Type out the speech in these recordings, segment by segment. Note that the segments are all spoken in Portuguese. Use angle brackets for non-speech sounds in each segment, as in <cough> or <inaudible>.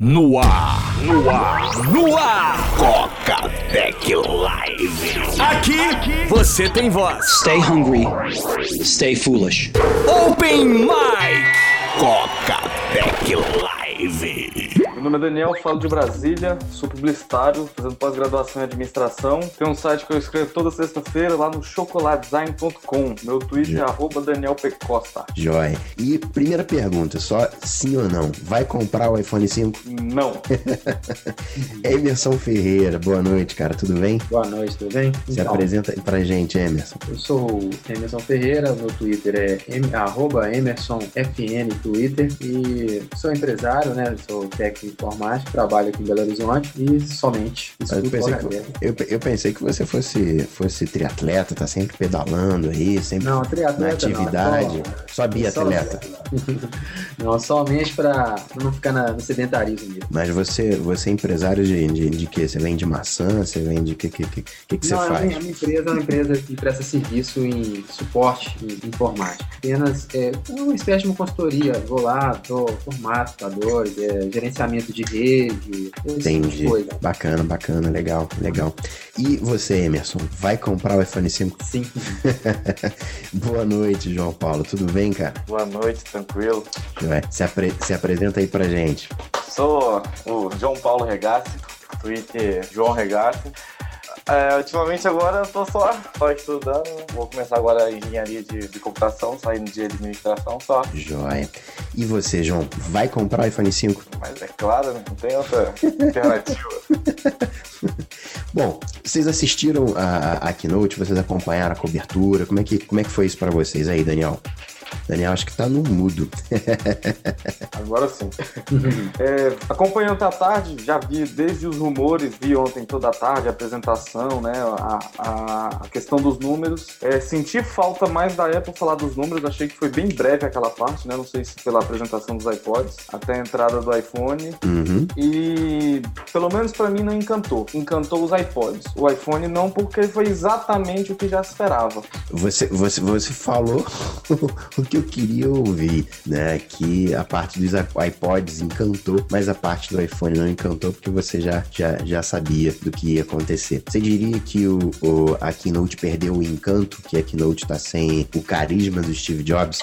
No ar, no ar, no ar, Coca Tech Live. Aqui você tem voz. Stay hungry, stay foolish. Open Mic, Coca Tech Live. Meu nome é Daniel, falo de Brasília, sou publicitário, fazendo pós-graduação em administração. Tem um site que eu escrevo toda sexta-feira lá no chocoladesign.com. Meu Twitter é arroba Daniel Pecosta. Joia. E primeira pergunta, só sim ou não? Vai comprar o iPhone 5? Não. <laughs> Emerson Ferreira, boa noite, cara, tudo bem? Boa noite, tudo bem? Se apresenta aí pra gente, Emerson. Eu sou o Emerson Ferreira, meu Twitter é em- arroba EmersonFN Twitter e sou empresário, né? Sou técnico informático, trabalho aqui em Belo Horizonte e somente Eu pensei, que, eu, eu pensei que você fosse, fosse triatleta, tá sempre pedalando aí, sempre Não, na não, atividade. Só Só- biatleta. <laughs> Não, somente para não ficar na, no sedentarismo mesmo. Mas você, você é empresário de, de, de quê? Você vende maçã? Você vende o que, que, que, que, que você não, a faz? minha, a minha empresa é uma empresa que presta serviço em suporte em informática. Apenas é uma espécie de uma consultoria. Vou lá, dou formato, computadores, é, gerenciamento de rede, Entendi. coisa. Bacana, bacana, legal, legal. E você, Emerson, vai comprar o iPhone 5? Sim. <laughs> Boa noite, João Paulo. Tudo bem, cara? Boa noite, tranquilo. Se, apre- se apresenta aí pra gente. Sou o João Paulo Regassi, Twitter João Regassi. É, ultimamente agora eu tô só, só estudando. Vou começar agora a engenharia de, de computação, saindo de administração só. Joia. E você, João, vai comprar o iPhone 5? Mas é claro, né? não tem outra alternativa. <laughs> Bom, vocês assistiram a, a Keynote, vocês acompanharam a cobertura, como é que, como é que foi isso pra vocês aí, Daniel? Daniel, acho que tá no mudo. <laughs> Agora sim. É, acompanhando à tarde, já vi desde os rumores, vi ontem toda a tarde a apresentação, né? A, a, a questão dos números. É, senti falta mais da Apple falar dos números, achei que foi bem breve aquela parte, né? Não sei se pela apresentação dos iPods, até a entrada do iPhone. Uhum. E pelo menos pra mim não encantou. Encantou os iPods. O iPhone não, porque foi exatamente o que já esperava. Você, você, você falou o que eu queria ouvir, né? Que a parte dos iPods encantou, mas a parte do iPhone não encantou porque você já, já, já sabia do que ia acontecer. Você diria que o, o, a Keynote perdeu o encanto, que a Keynote tá sem o carisma do Steve Jobs?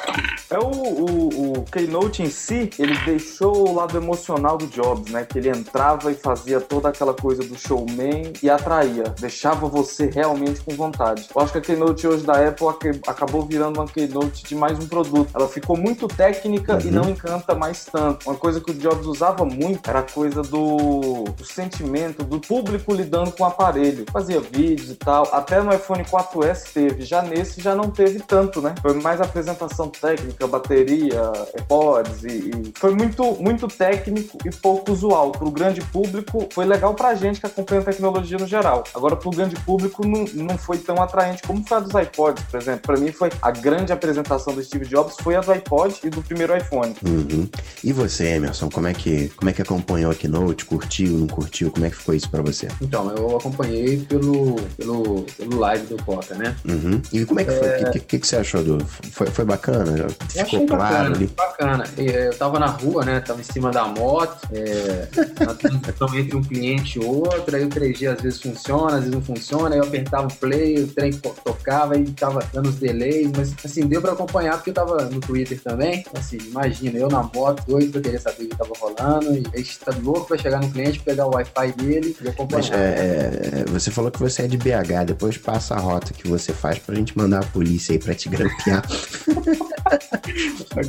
É o, o, o Keynote em si, ele deixou o lado emocional do Jobs, né? Que ele entrava e fazia toda aquela coisa do showman e atraía, deixava você realmente com vontade. Eu acho que a Keynote hoje da Apple acabou virando uma Keynote de mais um produto. Ela ficou muito técnica e Uhum. não encanta mais tanto. Uma coisa que o Jobs usava muito era a coisa do, do sentimento, do público lidando com o aparelho. Fazia vídeos e tal. Até no iPhone 4S teve, já nesse já não teve tanto, né? Foi mais apresentação técnica, bateria, AirPods e, e foi muito, muito técnico e pouco usual. Pro grande público foi legal pra gente que acompanha a tecnologia no geral. Agora pro grande público não, não foi tão atraente como foi a dos iPods, por exemplo. Pra mim foi a grande apresentação do Steve Jobs foi a do iPod e do primeiro iPhone. Uhum. E você, Emerson, como é, que, como é que acompanhou a Keynote? Curtiu, não curtiu? Como é que ficou isso pra você? Então, eu acompanhei pelo, pelo, pelo live do Coca, né? Uhum. E como é que foi? O que, que, que você achou do. Foi, foi bacana? Eu Ficou achei claro bacana, ali? bacana. Eh, Eu tava na rua, né? Tava em cima da moto, é, na transição entre um cliente e outro, aí o 3G às vezes funciona, às vezes não funciona, aí eu apertava o play, o trem tocava e tava dando os delays, mas assim, deu pra acompanhar porque eu tava no Twitter também. Assim, imagina, eu na moto, doido pra querer saber o que tava rolando, e aí tá louco pra chegar no cliente, pegar o Wi-Fi dele e acompanhar. Mas é, é, você falou que você é de BH, depois passa a rota que você faz pra gente mandar a polícia aí pra te grampear. <laughs>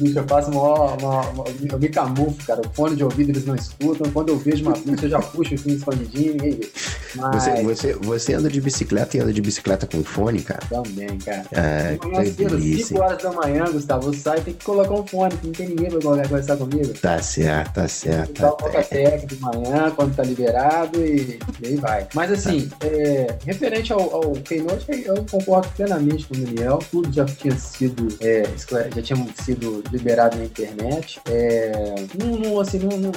Bicho, eu faço mó, mó, mó- eu me camuflo, cara. O fone de ouvido eles não escutam. Quando eu vejo uma polícia, eu já puxo assim escondidinho, ninguém vê. Mas Você, você, você anda de bicicleta e anda de bicicleta com fone, cara? também, cara. É, que cedo, delícia. 5 horas da manhã, Gustavo, eu saio tem que colocar um fone, que não tem ninguém pra conversar comigo. Tá certo, tá certo. Dá Tá, uma boca de manhã, quando tá liberado e, e aí vai. Mas assim, é, referente ao, ao Keynote, eu concordo plenamente com o Daniel. Tudo já tinha sido, é, esclare- já tinha sido liberado na internet. É, não, não, assim, não, não-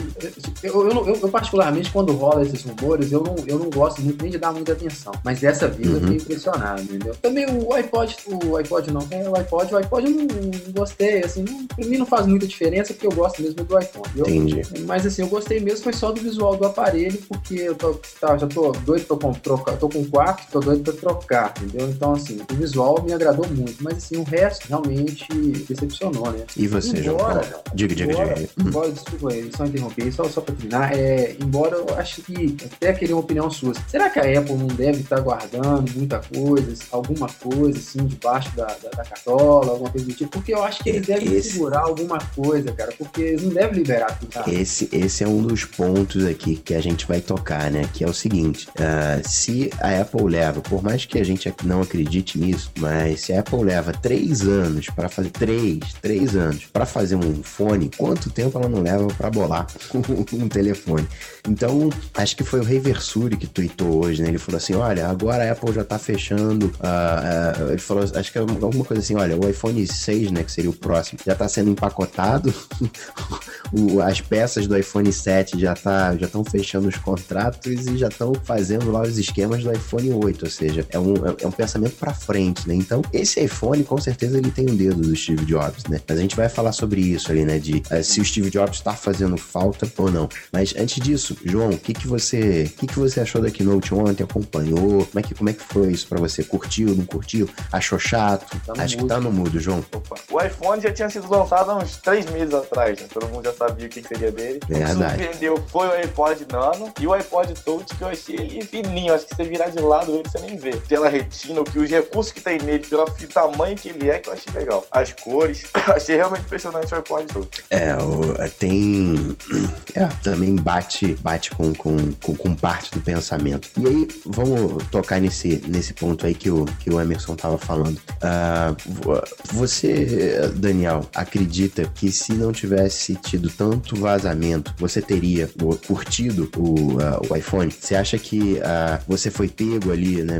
eu, eu, eu- eu, particularmente, quando rola esses rumores, eu não, eu não gosto muito nem de dar muita atenção. Mas dessa vez eu Uhum. fiquei impressionado, entendeu? Também o iPod, o iPod não, é o iPod, o iPod eu não, não gostei, assim, não, pra mim não faz muita diferença porque eu gosto mesmo do iPhone. Eu, Entendi. mas assim, eu gostei mesmo foi só do visual do aparelho, porque eu tô, tá, já tô doido pra trocar, tô com quatro, tô doido pra trocar, entendeu? Então, assim, o visual me agradou muito, mas assim, o resto realmente decepcionou, né? E você, João Embora- Paulo? Diga, diga, embora, diga. embora, desculpa aí, só interromper, só, só pra terminar, é, embora eu acho que até queria uma opinião sua, será que a Apple não deve estar guardando muita coisa, alguma coisa assim, debaixo da, da, da cartola, alguma coisa do tipo? Porque eu acho que eles devem Esse- segurar alguma coisa, cara, porque eles não devem liberar tudo. tá? Esse, esse é um dos pontos aqui que a gente vai tocar, né? Que é o seguinte: ah, se a Apple leva, por mais que a gente não acredite nisso, mas se a Apple leva três anos para fazer três, três anos para fazer um fone, quanto tempo ela não leva para bolar <laughs> um telefone? Então, acho que foi o Rei Versuri que tweetou hoje, né? Ele falou assim: olha, agora a Apple já tá fechando. ah, ah, ele falou, acho que é alguma coisa assim: olha, o iPhone 6, né? Que seria o próximo, já tá sendo empacotado. <laughs> O- as peças do iPhone 7 já tá, já estão fechando os contratos e já estão fazendo lá os esquemas do iPhone 8, ou seja, é um, é um pensamento para frente, né? Então, esse iPhone com certeza ele tem um dedo do Steve Jobs, né? Mas a gente vai falar sobre isso ali, né? De eh, se o Steve Jobs está fazendo falta ou não. Mas antes disso, João, o que que você, o que que você achou da Keynote ontem? Acompanhou? Como é que, como é que foi isso para você? Curtiu, não curtiu? Achou chato? Tá Acho que mudo. tá no mudo, João. Opa. O iPhone já tinha sido lançado há uns três meses atrás, né? Todo mundo já sabia o que que seria dele. O que Verdade. surpreendeu foi o iPod Nano e o iPod Touch, que eu achei ele fininho. Acho que você virar de lado ele, você nem vê. Pela retina, o que os recursos que tem nele, pelo tamanho que ele é, que eu achei legal. As cores, <laughs> achei realmente impressionante o iPod Touch. É, o- tem. É, também bate, bate com, com, com, com parte do pensamento. E aí, vamos tocar nesse, nesse ponto aí que o, que o Emerson tava falando. Vo- você, Daniel, acredita que se não tivesse tido tanto vazamento, você teria curtido o, ah, o iPhone? Você acha que ah, você foi pego ali, né?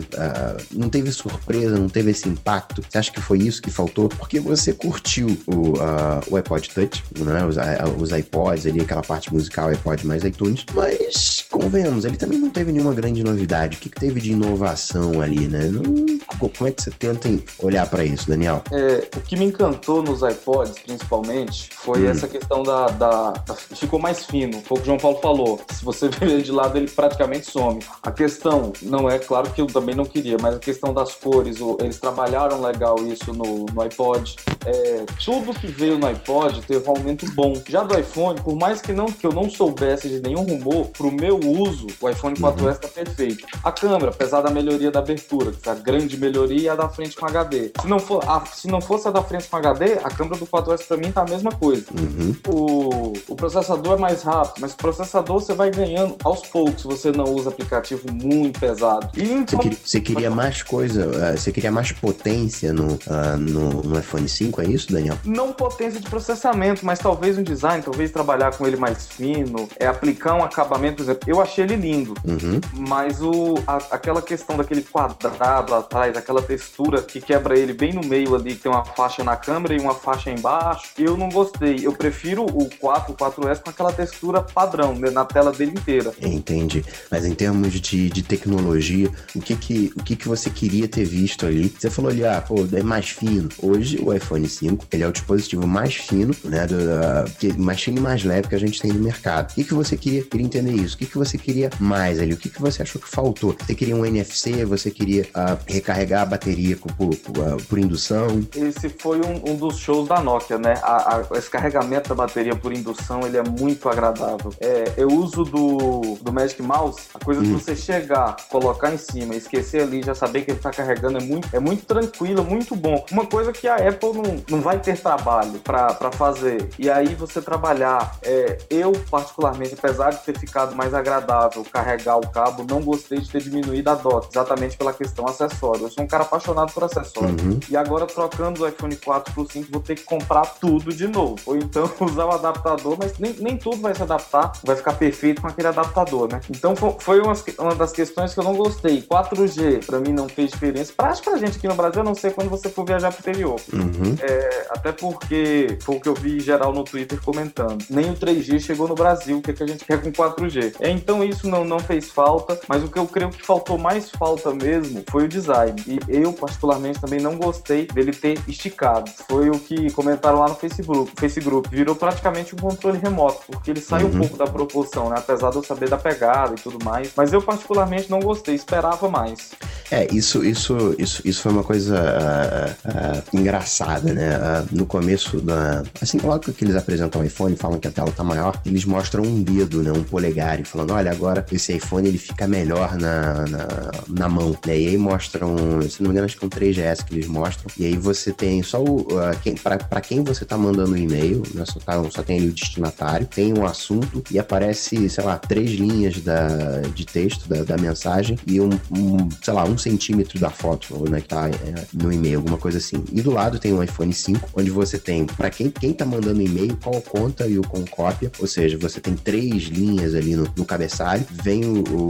Não teve surpresa, não teve esse impacto? Você acha que foi isso que faltou? Porque você curtiu o, ah, o iPod Touch, né? Os, os iPods ali, aquela parte musical, iPod mais iTunes. Mas, convenhamos, ele também não teve nenhuma grande novidade. O que, que teve de inovação ali, né? Não- como é que você tenta olhar pra isso, Daniel? É, o que me encantou nos iPods, principalmente, foi Hum. essa questão da, da- da- Ficou mais fino. Foi o que o João Paulo falou. Se você <laughs> ver ele de lado, ele praticamente some. A questão, não é claro que eu também não queria, mas a questão das cores, eles trabalharam legal isso no, no iPod. É, tudo que veio no iPod teve um aumento bom. Já do iPhone, por mais que, não, que eu não soubesse de nenhum rumor, pro meu uso, o iPhone 4S tá perfeito. A câmera, apesar da melhoria da abertura, que é a grande melhoria, é a da frente com HD. Se não, for, a- se não fosse a da frente com HD, a câmera do 4S pra mim tá a mesma coisa. Uhum. O, o processador é mais rápido, mas o processador você vai ganhando aos poucos se você não usa aplicativo muito pesado. E Você então, queria, você queria mais coisa, ah, você queria mais potência no, ah, no, no iPhone 5, é isso, Daniel? não potência de processamento, mas talvez um design, talvez trabalhar com ele mais fino, é aplicar um acabamento, por exemplo. Eu achei ele lindo, Uhum. mas o, a- aquela questão daquele quadrado atrás, aquela textura que quebra ele bem no meio ali, que tem uma faixa na câmera e uma faixa embaixo, eu não gostei. Eu prefiro o 4, o 4S com aquela textura padrão, né, na tela dele inteira. Entendi. Mas em termos de, de tecnologia, o que que, o que que você queria ter visto ali? Você falou ali, ah, pô, é mais fino. Hoje, o iPhone 5, ele é o dispositivo mais fino, né, do, mais fino e mais leve que a gente tem no mercado. O que que você queria, queria entender isso? O que que você queria mais ali? O que que você achou que faltou? Você queria um NFC? Você queria ah, recarregar a bateria por, por, ah, por indução? Esse foi um, um dos shows da Nokia, né? A- a- esse carregamento da bateria por indução, ele é muito agradável. É, eu uso do, do Magic Mouse, a coisa de Hum. você chegar, colocar em cima, esquecer ali, já saber que ele tá carregando, é muito, é muito tranquilo, muito bom. Uma coisa que a Apple não, não vai ter trabalho pra fazer. E aí você trabalhar, é, eu particularmente, apesar de ter ficado mais agradável carregar o cabo, não gostei de ter diminuído a DOT, exatamente pela questão acessória. sou um cara apaixonado por acessórios. Uhum. E agora, trocando do iPhone 4 pro 5, vou ter que comprar tudo de novo. Ou então <laughs> usar o adaptador, mas nem, nem tudo vai se adaptar, vai ficar perfeito com aquele adaptador, né? Então foi uma, uma das questões que eu não gostei. 4G, pra mim, não fez diferença. Prático pra gente aqui no Brasil, a não ser quando você for viajar pro interior. Uhum. É, até porque foi o que eu vi geral no Twitter comentando. Nem o 3G chegou no Brasil, o que, é que a gente quer com 4G. É, então isso não, não fez falta, mas o que eu creio que faltou mais falta mesmo foi o design. E eu, particularmente, também não gostei dele ter esticado. Foi o que comentaram lá no Facebook. Facebook virou praticamente um controle remoto, porque ele sai uhum. um pouco da proporção, né? Apesar de eu saber da pegada e tudo mais. Mas eu, particularmente, não gostei, esperava mais. É, isso, isso, isso, isso foi uma coisa uh, uh, engraçada, né? Uh, no começo da. Assim, logo que eles apresentam o iPhone, falam que a tela tá maior, eles mostram um dedo, né? Um polegar, e falando: olha, agora esse iPhone ele fica melhor na, na, na mão? E aí mostram, se não me engano, acho que é um 3GS que eles mostram. E aí você tem só o. quem, pra, pra quem você tá mandando o e-mail, né? Só, tá, só tem ali o destinatário, tem um assunto e aparece, sei lá, três linhas da, de texto da, da mensagem e um, um, sei lá, um um centímetro da foto, né, que tá é, no e-mail, alguma coisa assim. E do lado tem um iPhone 5, onde você tem, para quem, quem tá mandando e-mail, qual conta e o com cópia, ou seja, você tem três linhas ali no, no cabeçalho, vem o, o,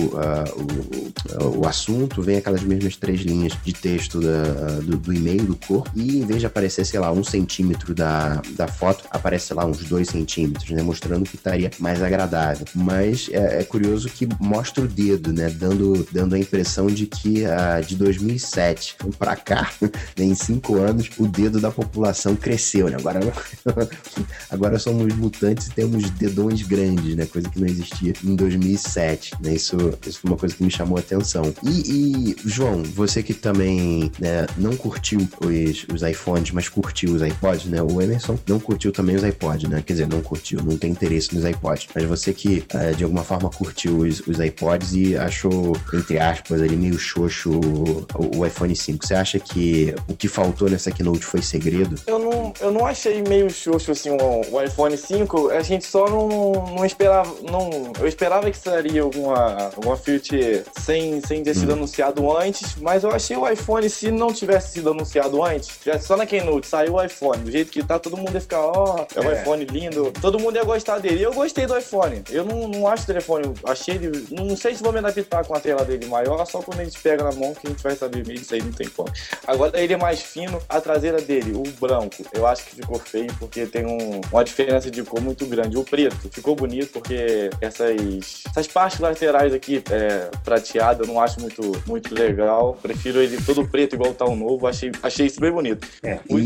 o, o, assunto, vem aquelas mesmas três linhas de texto da, do, do, e-mail, do corpo, e em vez de aparecer, sei lá, um centímetro da, da foto, aparece, lá, uns dois centímetros, né, mostrando que estaria mais agradável. Mas é, é curioso que mostra o dedo, né, dando, dando a impressão de que de 2007 para cá, <laughs> em cinco anos, o dedo da população cresceu, né? Agora, <laughs> agora somos mutantes e temos dedões grandes, né? Coisa que não existia em 2007, né? Isso, isso foi uma coisa que me chamou a atenção. E, e João, você que também né, não curtiu os, os iPhones, mas curtiu os iPods, né? O Emerson não curtiu também os iPods, né? Quer dizer, não curtiu, não tem interesse nos iPods. Mas você que, uh, de alguma forma, curtiu os, os iPods e achou, entre aspas, ali meio xoxo o, o iPhone 5. Você acha que o que faltou nessa keynote foi segredo? Eu não, eu não achei meio xoxo assim o, o iPhone 5. A gente só não, não esperava. Não, eu esperava que seria alguma, alguma feature sem, sem ter sido hum. anunciado antes, mas eu achei o iPhone, se não tivesse sido anunciado antes, só na keynote, saiu o iPhone, do jeito que tá, todo mundo ia ficar, ó, oh, é um é. iPhone lindo. Todo mundo ia gostar dele. E eu gostei do iPhone. Eu não, não acho o telefone, achei ele. Não sei se vou me adaptar com a tela dele maior, só quando a gente pega na mão que a gente vai saber mesmo, isso aí não tem como. Agora ele é mais fino, a traseira dele, o branco, eu acho que ficou feio porque tem um, uma diferença de cor muito grande. O preto ficou bonito porque essas, essas partes laterais aqui, é, prateado, eu não acho muito, muito legal. Prefiro ele todo preto igual tá o novo, achei, achei isso bem bonito. É, e...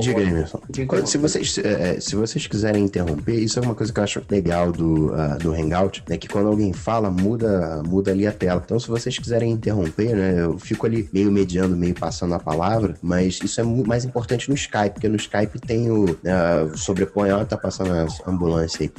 Diga aí, Emerson. Se vocês, é, se vocês quiserem interromper, isso é uma coisa que eu acho legal do, uh, do Hangout, né? Que quando alguém fala, muda, muda ali a tela. Então, se vocês quiserem interromper, interromper, né? Eu fico ali meio mediando, meio passando a palavra, mas isso é mais importante no Skype, porque no Skype tem o uh, sobrepõe, ó, tá passando a ambulância aí,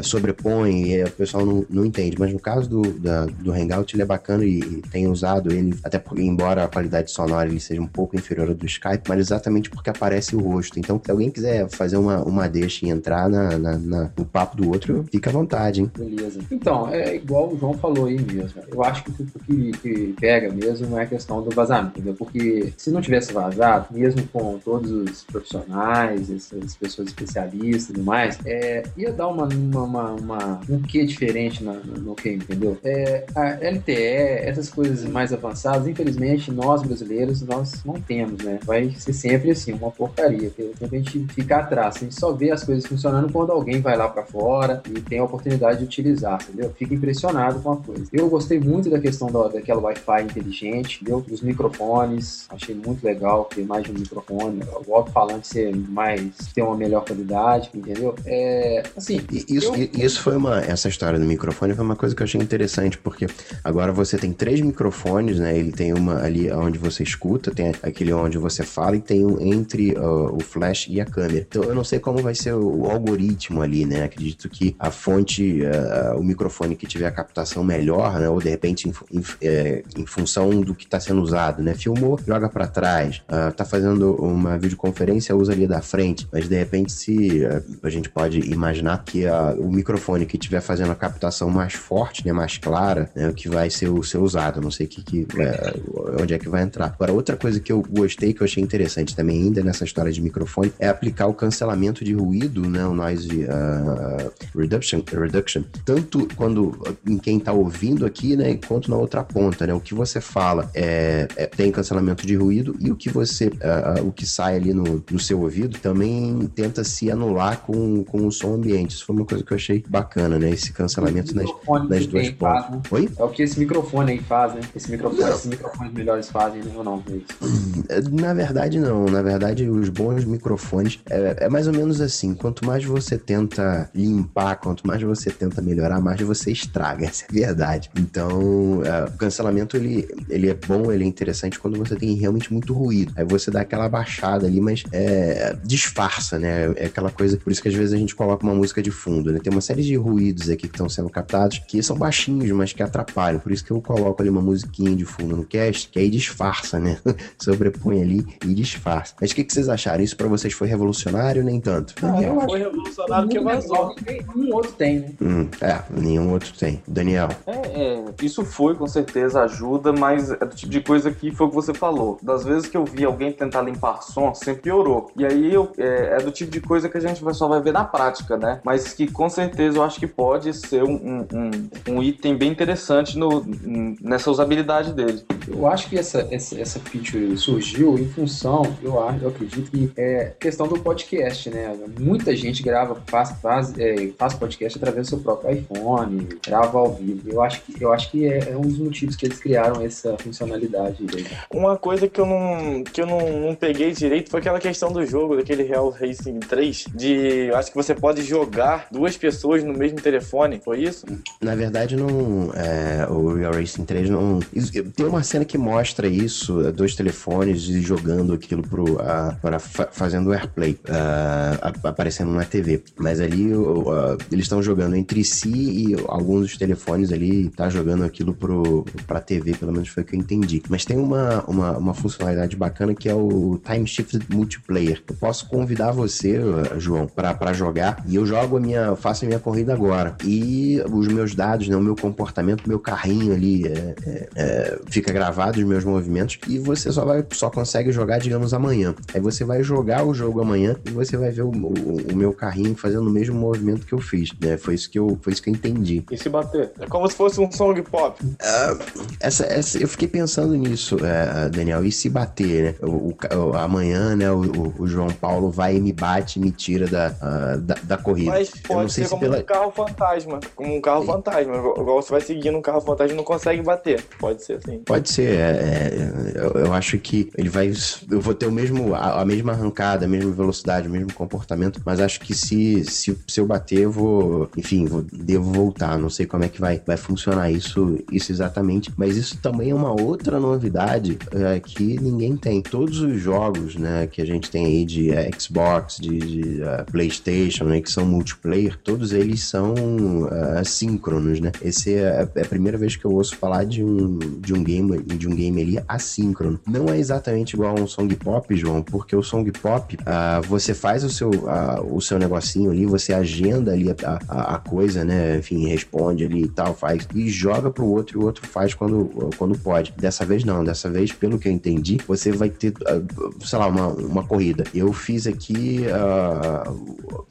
uh, sobrepõe e o pessoal não, não entende, mas no caso do, da, do Hangout ele é bacana e, e tem usado ele, até porque, embora a qualidade sonora ele seja um pouco inferior ao do Skype, mas exatamente porque aparece o rosto. Então, se alguém quiser fazer uma, uma deixa e entrar na, na, na, no papo do outro, fica à vontade, hein? Beleza. Então, é igual o João falou aí mesmo. Eu acho que o que, que pega mesmo é questão do vazamento, entendeu? Porque se não tivesse vazado, mesmo com todos os profissionais, essas pessoas especialistas e tudo mais, é, ia dar uma, uma, uma, uma, um quê diferente no, no que, entendeu? É, a LTE, essas coisas mais avançadas, infelizmente, nós brasileiros, nós não temos, né? Vai ser sempre assim, uma porcaria. Pelo tempo a gente fica atrás, a gente só vê as coisas funcionando quando alguém vai lá para fora e tem a oportunidade de utilizar, entendeu? Fica impressionado com a coisa. Eu gostei muito da questão da, daquela Wi-Fi Wi-Fi inteligente, deu os microfones, achei muito legal ter mais de um microfone, o alto-falante ser mais, ter uma melhor qualidade, entendeu? É, assim... Isso, eu... isso foi uma, essa história do microfone foi uma coisa que eu achei interessante, porque agora você tem três microfones, né? Ele tem uma ali onde você escuta, tem aquele onde você fala e tem um entre uh, o flash e a câmera. Então eu não sei como vai ser o, o algoritmo ali, né? Acredito que a fonte, uh, o microfone que tiver a captação melhor, né? Ou de repente é, em função do que está sendo usado, né? Filmou, joga para trás, uh, tá fazendo uma videoconferência, usa ali da frente, mas de repente se uh, a gente pode imaginar que uh, o microfone que estiver fazendo a captação mais forte, né, mais clara, né, que vai ser o ser usado. Não sei que, que uh, onde é que vai entrar. Agora, outra coisa que eu gostei, que eu achei interessante também, ainda nessa história de microfone, é aplicar o cancelamento de ruído, né? O noise reduction, reduction, tanto quando em quem tá ouvindo aqui, né? Quanto na outra ponta, né? O que você fala é, é tem cancelamento de ruído e o que você, uh, o que sai ali no, no seu ouvido também tenta se anular com, com o som ambiente. Isso foi uma coisa que eu achei bacana, né? Esse cancelamento nas, nas duas pontas. Né? Oi? É o que esse microfone aí faz, né? Esse microfone, esses microfones melhores fazem, né? Ou não? É na verdade, não. Na verdade, os bons microfones é, é, mais ou menos assim. Quanto mais você tenta limpar, quanto mais você tenta melhorar, mais você estraga. <laughs> Essa é a verdade. Então, é, o cancelamento ele, ele é bom, ele é interessante quando você tem realmente muito ruído. Aí você dá aquela baixada ali, mas é, disfarça, né? É aquela coisa. Por isso que às vezes a gente coloca uma música de fundo, né? Tem uma série de ruídos aqui que estão sendo captados que são baixinhos, mas que atrapalham. Por isso que eu coloco ali uma musiquinha de fundo no cast, que aí disfarça, né? <laughs> Sobrepõe ali e disfarça. Mas o que, que vocês acharam? Isso para vocês foi revolucionário nem tanto? Ah, eu foi revolucionário que vazou. Nenhum outro tem, né? Hum, é, nenhum outro tem. Daniel. É, é, isso foi, com certeza, ajuda, mas é do tipo de coisa que foi o que você falou. Das vezes que eu vi alguém tentar limpar som, sempre piorou. E aí eu, é, é do tipo de coisa que a gente só vai ver na prática, né? Mas que com certeza eu acho que pode ser um, um, um item bem interessante no, nessa usabilidade dele. Eu acho que essa, essa, essa feature surgiu em função, eu, acho, eu acredito que é questão do podcast, né? Muita gente grava, faz, faz, é, faz podcast através do seu próprio iPhone, grava ao vivo. Eu acho que, eu acho que é, é um dos motivos que eles criaram essa funcionalidade. Dele. Uma coisa que eu não, que eu não, não peguei direito foi aquela questão do jogo, daquele Real Racing 3, de acho que você pode jogar duas pessoas no mesmo telefone, foi isso? Na verdade, não. É, o Real Racing 3 não. Tem uma cena que mostra isso, é, dois telefones jogando aquilo pro, uh, para fazendo airplay, uh, aparecendo na TV. Mas ali uh, eles estão jogando entre si e alguns dos telefones ali tá jogando aquilo pro, pra TV, pelo menos foi o que eu entendi. Mas tem uma, uma, uma funcionalidade bacana que é o Time Shift Multiplayer. Eu posso convidar você, João, para jogar e eu jogo a minha, faço a minha corrida agora. E os meus dados, né, o meu comportamento, meu carrinho ali é, é, é, fica gravado, os meus movimentos, e você só vai só consegue jogar, digamos, amanhã. Aí você vai jogar o jogo amanhã e você vai ver o, o, o meu carrinho fazendo o mesmo movimento que eu fiz. Né? Foi isso que eu, foi isso que eu entendi. E se bater? É como se fosse um song pop. Uh, essa, essa, eu fiquei pensando nisso, uh, Daniel. E se bater, né? O, o amanhã, né, o, o, João Paulo vai e me bate me tira da, uh, da, da, corrida. Mas pode ser como pela... um carro fantasma. Como um carro fantasma. Igual você vai seguindo um carro fantasma e não consegue bater. Pode ser assim. Pode ser. É, é, eu, eu, acho que ele vai. Eu vou ter o mesmo, a, a, mesma arrancada, a mesma velocidade, o mesmo comportamento, mas acho que se, se, se eu bater, eu vou. Enfim, vou, devo voltar. Não sei como é que vai, vai funcionar isso, isso exatamente. Mas isso também é uma outra novidade é, que ninguém tem. Todos os jogos né, que a gente tem aí de é, Xbox, de, de uh, PlayStation, né, que são multiplayer, todos eles são uh, assíncronos, né? Esse é, é a primeira vez que eu ouço falar de um, de um game de um game ali assíncrono. Não é exatamente igual a um song pop, João, porque o song pop uh, você faz o seu, uh, o seu negocinho ali, você agenda ali a, a, a, coisa, né? Enfim, responde ali e tal, faz e joga pro outro e o outro faz quando, quando pode. Dessa vez não, dessa vez, pelo que eu entendi, você vai ter, uh, sei lá, uma, uma corrida. Eu fiz aqui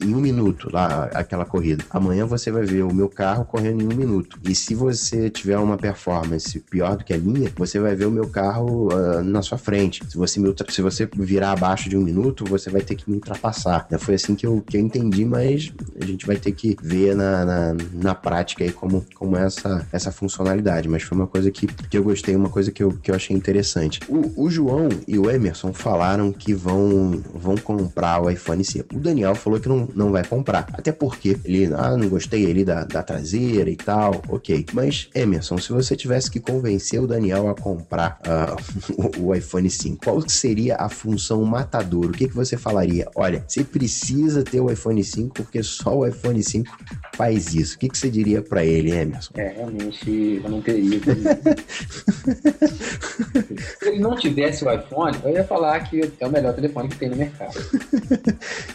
em um minuto lá aquela corrida. Amanhã você vai ver o meu carro correndo em um minuto. E se você tiver uma performance pior do que a minha, você vai ver o meu carro uh, na sua frente. Se você, me se você virar abaixo de um minuto, você vai ter que me ultrapassar. Foi assim que eu, que eu entendi, mas a gente vai ter que ver na, na, na prática aí como, como é essa, essa funcionalidade. Mas foi uma coisa que, que eu gostei, uma coisa que eu, que eu achei interessante. O, o João e o Emerson falaram que vão, vão comprar o iPhone 5. O Daniel falou que não, não vai comprar. Até porque ele, ah, não gostei ali da, da traseira e tal, ok. Mas, Emerson, se você tivesse que convencer o Daniel a comprar uh, <laughs> o, o, iPhone 5, qual seria a função matador? O que, que você falaria? Olha, você precisa ter o iPhone 5 porque só o iPhone 5 faz isso. O que, que você diria para ele, Emerson? É, realmente eu não teria. <laughs> Se ele não tivesse o iPhone, eu ia falar que é o melhor telefone que tem no mercado.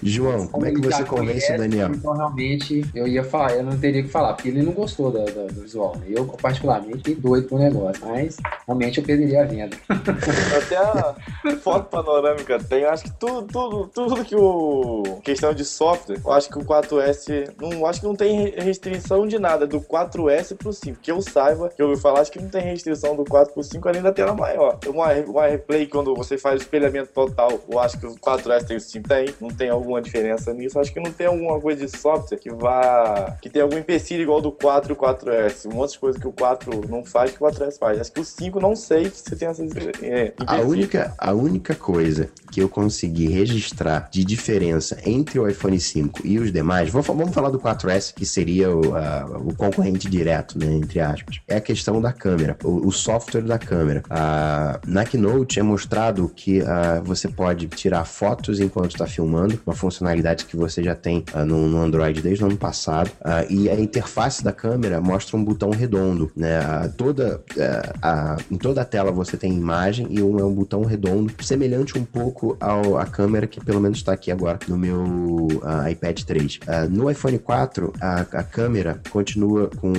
João, como é que você convence conhece, o Daniel? Então, realmente, eu ia falar, eu não teria que falar, porque ele não gostou da- da- do visual. né? Eu, particularmente, fiquei doido com o negócio, mas realmente eu perderia a venda. <laughs> Até a foto panorâmica tem, acho que tudo, tudo, tudo que o. Questão de software, eu acho que o 4S. Não, acho que não tem re- restrição de nada, do 4S pro 5. Que eu saiba, que eu ouvi falar, acho que não tem restrição do 4 pro 5 além da tela maior. Uma, uma replay, quando você faz o espelhamento total, eu acho que o 4S tem o 5 tem. Não tem alguma diferença nisso. Acho que não tem alguma coisa de software que vá. que tem algum empecilho igual do 4 e o 4S. Um monte de coisa que o 4 não faz que o 4S faz. Acho que o 5 não sei se tem essas. É, A única, a única coisa que eu consegui registrar de diferença entre o iPhone 5 e os demais, fa- vamos falar do 4S, que seria o, a- o concorrente direto, né, entre aspas, é a questão da câmera, o, o software da câmera. Na Keynote é mostrado que ah, você pode tirar fotos enquanto está filmando, uma funcionalidade que você já tem ah, no, no Android desde o ano passado, Ah, e a interface da câmera mostra um botão redondo, né, a- toda, a- em toda a tela você tem imagem e um é um botão redondo, semelhante um pouco ao, à câmera que pelo menos está aqui agora no meu ah, iPad 3. Ah, no iPhone 4, a, a câmera continua com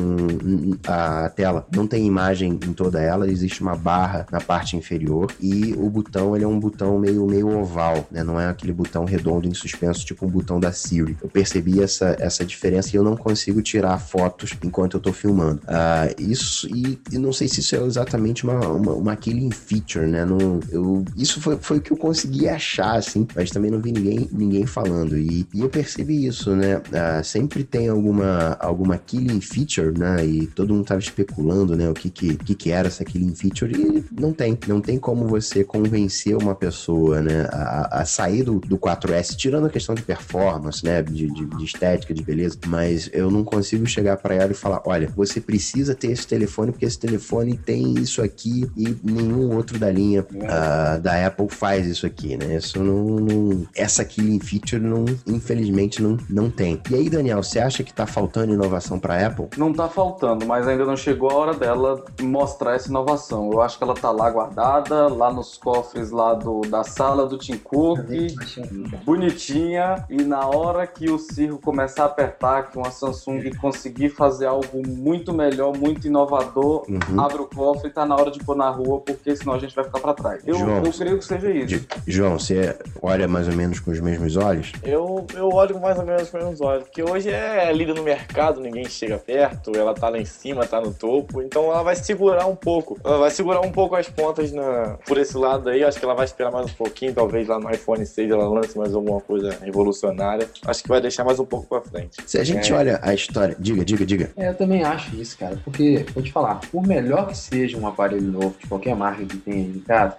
a tela, não tem imagem em toda ela, existe uma barra na parte inferior e o botão ele é um botão meio, meio oval, né? não é aquele botão redondo em suspenso, tipo um botão da Siri. Eu percebi essa, essa diferença e eu não consigo tirar fotos enquanto eu tô filmando. Ah, isso, e, e não sei se isso é exatamente uma, uma, uma killing feature, né? Não, eu, isso foi, foi o que eu consegui achar, assim, mas também não vi ninguém, ninguém falando. E, e eu percebi isso, né? Ah, sempre tem alguma, alguma killing feature, né? E todo mundo tava especulando, né? O que que, que que era essa killing feature e não tem. Não tem como você convencer uma pessoa, né? A, a sair do, do 4S, tirando a questão de performance, né? De, de, de estética, de beleza, mas eu não consigo chegar para ela e falar: olha, você precisa ter esse telefone porque esse telefone tem isso aqui e nenhum outro da linha ah, da Apple faz isso aqui, né? Isso não, não- essa killing feature não, infelizmente não, não tem. E aí, Daniel, você acha que tá faltando inovação para Apple? Não tá faltando, mas ainda não chegou a hora dela mostrar essa inovação. Eu acho que ela tá lá guardada, lá nos cofres lá do, da sala do Tim Cook, bonitinha, e na hora que o circo começar a apertar, que uma Samsung conseguir fazer algo muito melhor, muito inovador, Uhum. abre o cofre e tá na hora de pôr na rua, porque senão a gente vai ficar pra trás. Eu, João, eu creio que seja isso. De- João, você olha mais ou menos com os mesmos olhos? Eu, eu olho mais ou menos com os meus olhos, porque hoje é líder no mercado, ninguém chega perto, ela tá lá em cima, tá no topo, então ela vai segurar um pouco. Ela vai segurar um pouco as pontas na, por esse lado aí, acho que ela vai esperar mais um pouquinho, talvez lá no iPhone 6 ela lance mais alguma coisa revolucionária. Acho que vai deixar mais um pouco pra frente. Se a gente É. olha a história. Diga, diga, diga. É, eu também acho isso, cara. Porque, vou te falar, por melhor que seja um aparelho novo de qualquer marca que tenha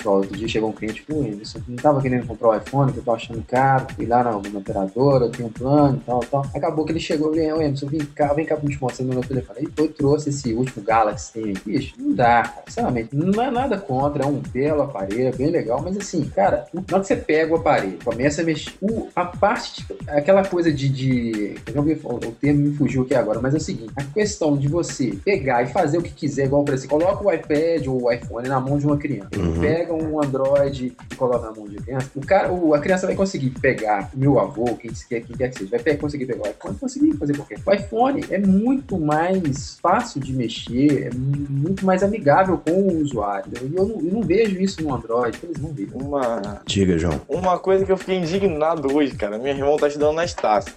igual outro dia chegou um cliente, pô, Emerson, não tava querendo comprar o iPhone, que eu tô achando caro, fui lá na, na operadora, eu tenho um plano e tal, tal. Acabou que ele chegou e falou, ô Emerson, vem cá, vem cá pra me mostrar no meu telefone. Aí foi, trouxe esse último Galaxy que tem aqui, bicho, não dá, cara, sinceramente, não é nada contra, é um belo aparelho, é bem legal, mas assim, cara, na hora que você pega o aparelho, começa a mexer, o- a parte, tipo, aquela coisa de, de eu o termo me fugiu aqui agora, mas é o seguinte, a questão de você pegar e fazer o que quiser, igual pra você, coloca o iPad ou o iPhone na mão de uma criança, Uhum. pega um Android e coloca na mão de criança, o cara, o- a criança vai conseguir pegar meu avô, quem quer, quem quer que seja, vai pe- conseguir pegar o iPhone, conseguir fazer qualquer. O iPhone é muito mais fácil de mexer, é muito mais amigável com o usuário. E eu não, eu não vejo isso no Android, eles não veem. Uma, Diga, João. Uma coisa que eu fiquei indignado hoje, cara. Meu irmão tá estudando na Estácio.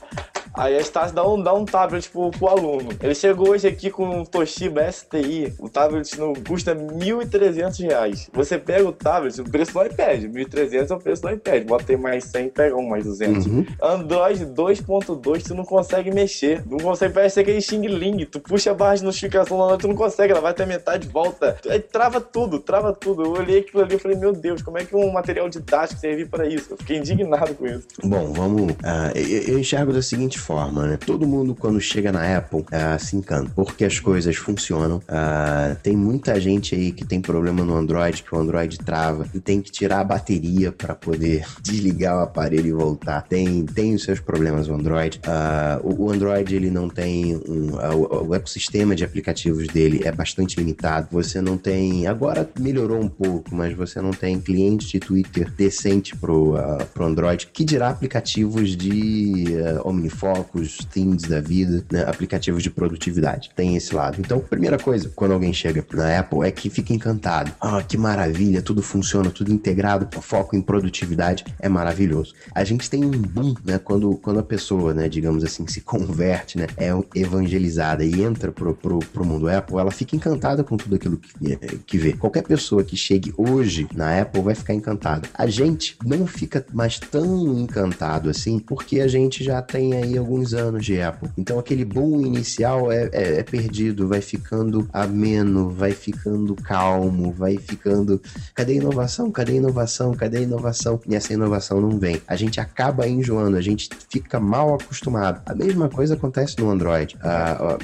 Aí a Estácio dá um, dá um tablet pro, pro aluno. Ele chegou hoje aqui com um Toshiba STI. O tablet no, custa 1.300 reais. Você pega o tablet, o preço do iPad. R$ 1.300 é o preço do iPad. Bota aí mais 100, pega um mais 200. Uhum. Android 2.2, tu não consegue mexer. Não consegue, parece aquele Xing Ling. Tu puxa a barra de notificação lá, tu não consegue, ela vai até metade e volta. Trava tudo, trava tudo. Eu olhei aquilo ali e falei, meu Deus, como é que um material didático serve pra isso? Eu fiquei indignado com isso. Bom, vamos. ah, eu, eu enxergo da seguinte forma, né? Todo mundo, quando chega na Apple, uh, se encanta, porque as coisas funcionam. Uh, tem muita gente aí que tem problema no Android, que o Android trava e tem que tirar a bateria para poder <laughs> desligar o aparelho e voltar. Tem, tem os seus problemas o Android. Uh, o, Android, ele não tem um, o, o ecossistema de aplicativos dele é bastante limitado. Você não tem, agora melhorou um pouco, mas você não tem cliente de Twitter decente pro, uh, pro Android, que dirá aplicativos de uh, OmniFocus, Things da vida, né? aplicativos de produtividade. Tem esse lado. Então, primeira coisa, quando alguém chega na Apple, é que fica encantado. Ah, que maravilha, tudo funciona, tudo integrado, foco em produtividade é maravilhoso. A gente tem um boom, né? Quando, quando a pessoa, né, digamos assim, se converte, né, é evangelizada e entra pro, pro, pro mundo Apple, ela fica encantada com tudo aquilo que, que vê. Qualquer pessoa que chegue hoje na Apple vai ficar encantada. A gente não fica mais tão encantado assim, porque a gente já tem aí alguns anos de Apple. Então aquele boom inicial é, é, é perdido, vai ficando ameno, vai ficando calmo, vai ficando. Cadê a inovação? Cadê a inovação? Cadê a inovação? E essa inovação não vem. A gente acaba enjoando, a gente fica mal acostumado. A mesma coisa acontece no Android. Ah,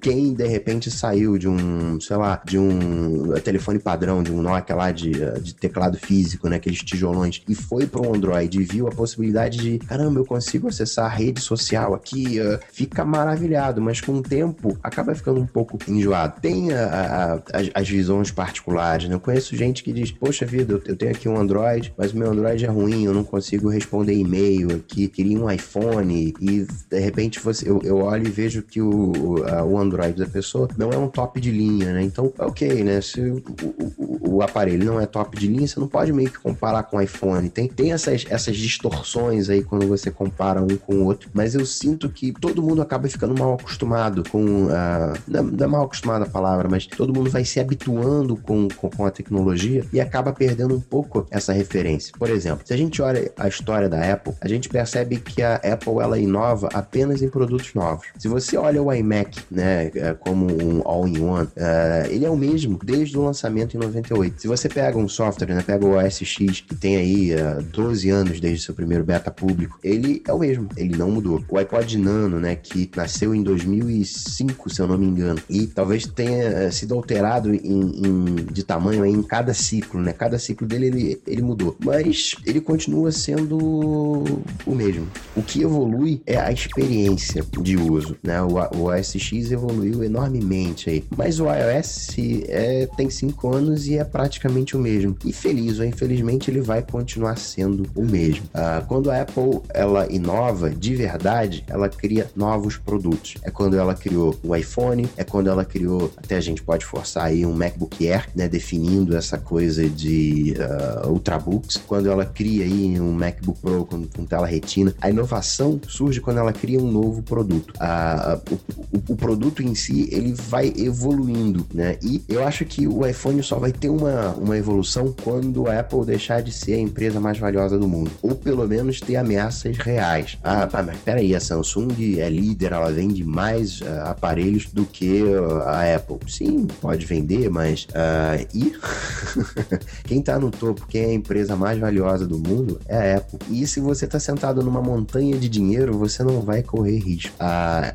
quem de repente saiu de um, sei lá, de um telefone padrão, de um Nokia lá de, de teclado físico, né? Aqueles tijolões, e foi para Android e viu a possibilidade de, caramba, eu consigo acessar a rede social aqui, uh, fica maravilhado, mas com o tempo acaba ficando um pouco enjoado. Tem a, a, a, as visões particulares, né? Eu conheço gente que diz, poxa vida, eu, tenho aqui um Android, mas o meu Android é ruim, eu não consigo responder e-mail aqui, queria um iPhone e de repente você, eu, eu olho e vejo que o, o, o Android da pessoa não é um top de linha, né? Então, ok, né? Se o, o, o, aparelho não é top de linha, você não pode meio que comparar com o iPhone. Tem, tem essas, essas distorções aí quando você compara um com o outro, mas eu sinto que todo mundo acaba ficando mal acostumado com. Uh, não, é mal acostumado a palavra, mas todo mundo vai se habituando com, com, com a tecnologia e acaba perdendo um pouco essa referência. Por exemplo, se a gente olha a história da Apple, a gente percebe que a Apple ela inova apenas em produtos novos. Se você olha o iMac, né, é, como um all-in-one, uh, ele é o mesmo desde o lançamento em 98. Se você pega um software, né, pega o OS X, que tem aí uh, é, 12 anos desde seu primeiro beta público, ele é o mesmo, ele não mudou. O iPod Nano, né, que nasceu em 2005, se eu não me engano, e talvez tenha uh, sido alterado em, em, de tamanho em cada ciclo, né? Cada ciclo dele ele, ele mudou, mas ele continua sendo o mesmo. O que evolui é a experiência de uso, né? O, o evoluiu enormemente aí, mas o iOS é, tem cinco anos e é praticamente o mesmo. E feliz ou infelizmente ele vai continuar sendo o mesmo. Ah, quando a Apple ela inova de verdade, ela cria novos produtos. É quando ela criou o iPhone, é quando ela criou, até a gente pode forçar aí um MacBook Air, né? Definindo essa coisa de uh, Ultrabooks. Quando ela cria aí um MacBook Pro com, com tela retina, a inovação surge quando ela cria um novo produto. Uh, o, o, o produto em si ele vai evoluindo, né? E eu acho que o iPhone só vai ter uma, uma evolução quando a Apple deixar de ser a empresa mais valiosa do mundo. Ou pelo menos ter ameaças reais. Ah, mas peraí, a Samsung é líder, ela vende mais uh, aparelhos do que uh, a Apple. Sim, pode vender, mas. Uh, e <laughs> quem tá no topo, quem é a empresa mais valiosa do mundo é a Apple. E se você tá sentado numa montanha de dinheiro, você não vai correr risco.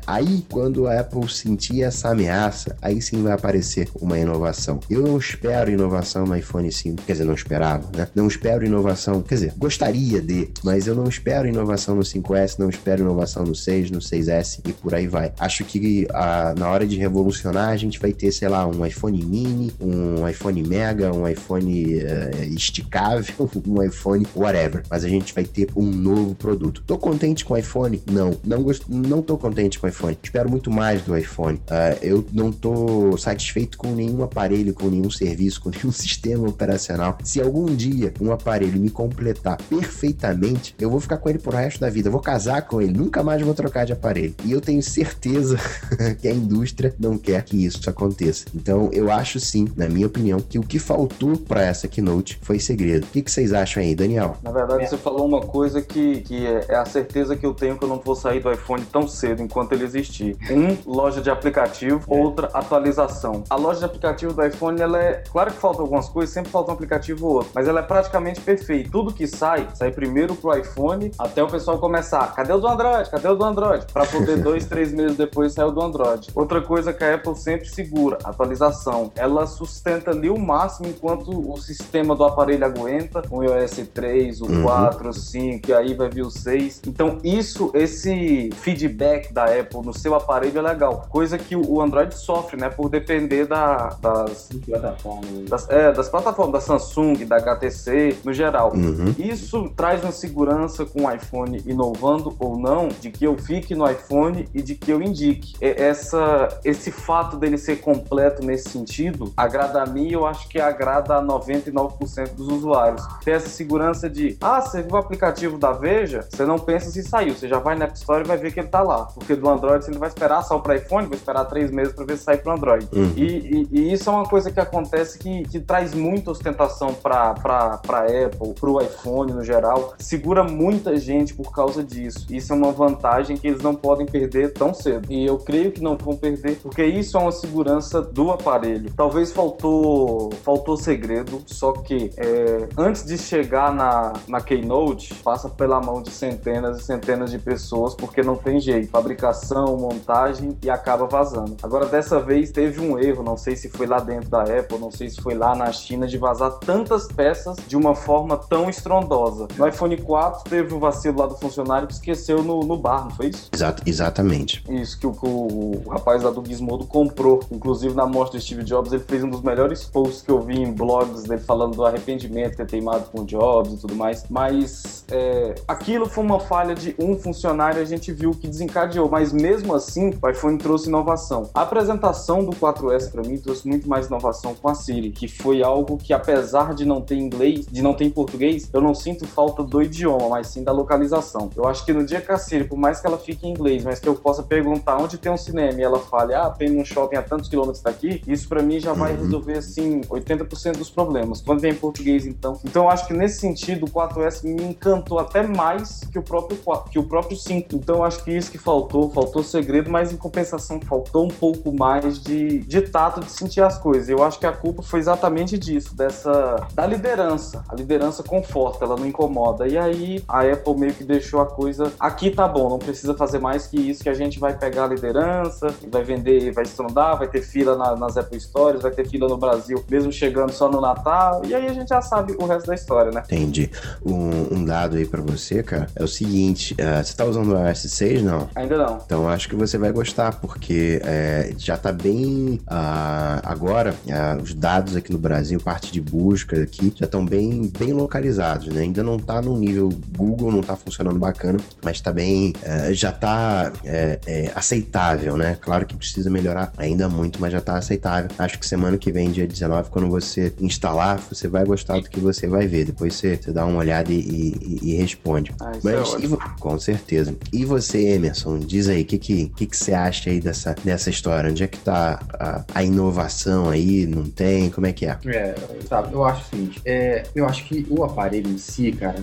aí, quando a Apple sentir essa ameaça, aí sim vai aparecer uma inovação. Eu não espero inovação no iPhone 5, quer dizer, não esperava, né? Não espero inovação, quer dizer, gostaria de, mas eu não espero inovação no 5S, não espero inovação no 6, no 6S e por aí vai. Acho que a, na hora de revolucionar, a gente vai ter, sei lá, um iPhone mini, um iPhone Mega, um iPhone uh, esticável, <laughs> um iPhone whatever, mas a gente vai ter um novo produto. Tô contente com o iPhone? Não, não, gost... não tô contente com o iPhone. Espero muito mais do iPhone. Uh, eu não tô satisfeito com nenhum aparelho, com nenhum serviço, com <laughs> nenhum sistema operacional. Se algum dia um aparelho me completar perfeitamente, eu vou ficar com ele pro resto da vida. Eu vou casar com ele, nunca mais vou trocar de aparelho. E eu tenho certeza <laughs> que a indústria não quer que isso aconteça. Então, eu acho sim, na minha opinião, que o que faltou para essa keynote foi segredo. O que, que, vocês acham aí, Daniel? Na verdade, você falou uma coisa que, que é, é a certeza que eu tenho que eu não vou sair do iPhone tão cedo enquanto ele existir. Um, loja de aplicativo, é. outra, atualização. A loja de aplicativo do iPhone, ela é. Claro que falta algumas coisas, sempre falta um aplicativo ou outro, mas ela é praticamente perfeita. Tudo que sai, sai primeiro pro iPhone até o pessoal começar. Cadê o do Android? Android? Cadê o do Android? Para poder <laughs> dois, três meses depois sair o do Android. Outra coisa que a Apple sempre segura, atualização. Ela sustenta ali o máximo enquanto o sistema do aparelho aguenta, o iOS 3, o Uhum. 4, o 5, e aí vai vir o 6. Então isso, esse feedback da Apple no seu aparelho é legal. Coisa que o Android sofre, né? Por depender da- das Plataforma. das, é, das plataformas da Samsung, da HTC, no geral. Uhum. Isso traz uma segurança com o iPhone inovando ou não, de que eu fique no iPhone e de que eu indique. É Essa, esse fato dele ser completo nesse sentido, agrada a mim e eu acho que agrada a 99% dos usuários. Ter essa segurança de, ah, você viu o aplicativo da Veja, você não pensa se saiu, você já vai na App Store e vai ver que ele tá lá. Porque do Android você não vai esperar só para iPhone, vai esperar três meses para ver se sai pro Android. Uhum. E, e- e isso é uma coisa que acontece que, que traz muita ostentação para Apple, para o iPhone no geral. Segura muita gente por causa disso. Isso é uma vantagem que eles não podem perder tão cedo. E eu creio que não vão perder, porque isso é uma segurança do aparelho. Talvez faltou faltou segredo, só que é, antes de chegar na, na Keynote, passa pela mão de centenas e centenas de pessoas, porque não tem jeito. Fabricação, montagem e acaba vazando. Agora, dessa vez teve um erro, não sei se foi lá dentro da Apple, não sei se foi lá na China, de vazar tantas peças de uma forma tão estrondosa. No iPhone 4 teve o vacilo lá do funcionário que esqueceu no, no bar, não foi isso? Exato, exatamente. Isso que o, o- o rapaz lá do Gizmodo comprou. Inclusive, na mostra do Steve Jobs, ele fez um dos melhores posts que eu vi em blogs dele falando do arrependimento, ter teimado com o Jobs e tudo mais. Mas é, aquilo foi uma falha de um funcionário, a gente viu que desencadeou. Mas mesmo assim, o iPhone trouxe inovação. A apresentação do 4S para mim trouxe muito mais inovação com a Siri, que foi algo que, apesar de não ter inglês, de não ter português, eu não sinto falta do idioma, mas sim da localização. Eu acho que no dia que a Siri, por mais que ela fique em inglês, mas que eu possa perguntar onde tem um cinema e ela fale, ah, tem um shopping a tantos quilômetros daqui, isso para mim já vai Uhum. resolver, assim, 80% dos problemas. Quando vem em português, então. Então eu acho que nesse sentido, o 4S me encantou até mais que o próprio 4, que o próprio 5. Então eu acho que isso que faltou, faltou segredo, mas em compensação faltou um pouco mais de, de tato de sentir as coisas. Eu acho que a culpa foi exatamente disso, dessa da liderança. A liderança conforta, ela não incomoda. E aí a Apple meio que deixou a coisa aqui tá bom, não precisa fazer mais que isso que a gente vai pegar a liderança, vai vender, vai estrondar, vai ter fila na- nas Apple Stores, vai ter fila no Brasil, mesmo chegando só no Natal. E aí a gente já sabe o resto da história, né? Entendi. Um, um dado aí pra você, cara, é o seguinte: eh, você tá usando o iOS 6, não? Ainda não. Então acho que você vai gostar, porque é, já tá bem. Ah, agora, ah, os dados aqui no Brasil, parte de busca aqui, já estão bem, bem localizados, né? Ainda não tá no nível Google, não tá funcionando bacana, mas tá bem. eh, já tá é, é, aceitável, né? Claro que precisa melhorar ainda muito, mas já tá aceitável. Acho que semana que vem, dia 19, quando você instalar, você vai gostar do que você vai ver. Depois você, você dá uma olhada e, e- e responde. Ah, é Mas, ótimo. e com certeza. E você, Emerson, diz aí, o que, que, que, que você acha aí dessa, dessa história? Onde é que tá a, a inovação aí? Não tem? Como é que é? É, sabe, eu acho o seguinte, é, eu acho que o aparelho em si, cara,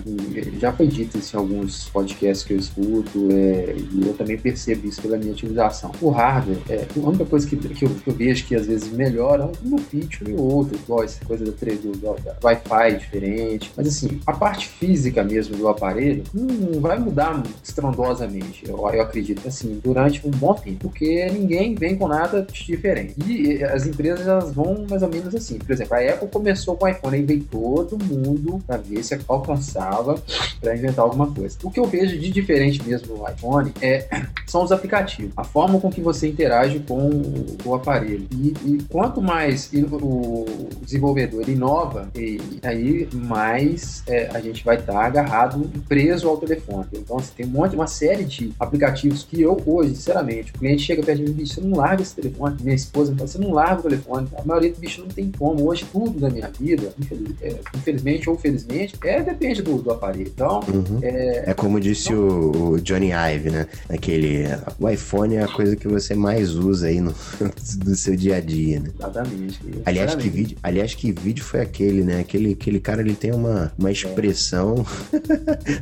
já foi dito isso em alguns podcasts que eu escuto, é, e eu também percebo isso pela minha utilização. O hardware, é, a única coisa que, que, eu, que eu vejo que às vezes melhora é uma feature e outra, igual essa coisa da 3 do, do- da Wi-Fi diferente, mas assim, a parte física mesmo do aparelho não vai mudar estrondosamente, eu, eu acredito, assim, durante um bom tempo, porque ninguém vem com nada diferente. E eh, as empresas elas vão mais ou menos assim. Por exemplo, a Apple começou com o iPhone, aí veio todo mundo para ver se alcançava para inventar alguma coisa. O que eu vejo de diferente mesmo no iPhone é <clears throat> são os aplicativos, a forma com que você interage com o, aparelho. E, e quanto mais o desenvolvedor inova, e aí mais é, a gente vai estar agarrado, preso ao telefone. Então, você tem um monte, uma série de aplicativos que eu hoje, sinceramente, o cliente chega perto de mim e diz, você não larga esse telefone. Minha esposa fala, você não larga o telefone. A maioria do bicho não tem como. Hoje, tudo da minha vida, infeliz- é, infelizmente ou felizmente, é, depende do, do aparelho. Então, Uhum. É como disse o, o Johnny Ive, né? Aquele. O iPhone é a coisa que você mais usa aí no, <laughs> no seu dia a dia, né? exatamente. Aliás, que vídeo, aliás, que vídeo foi aquele, né? Aquele, aquele cara, ele tem uma, uma expressão.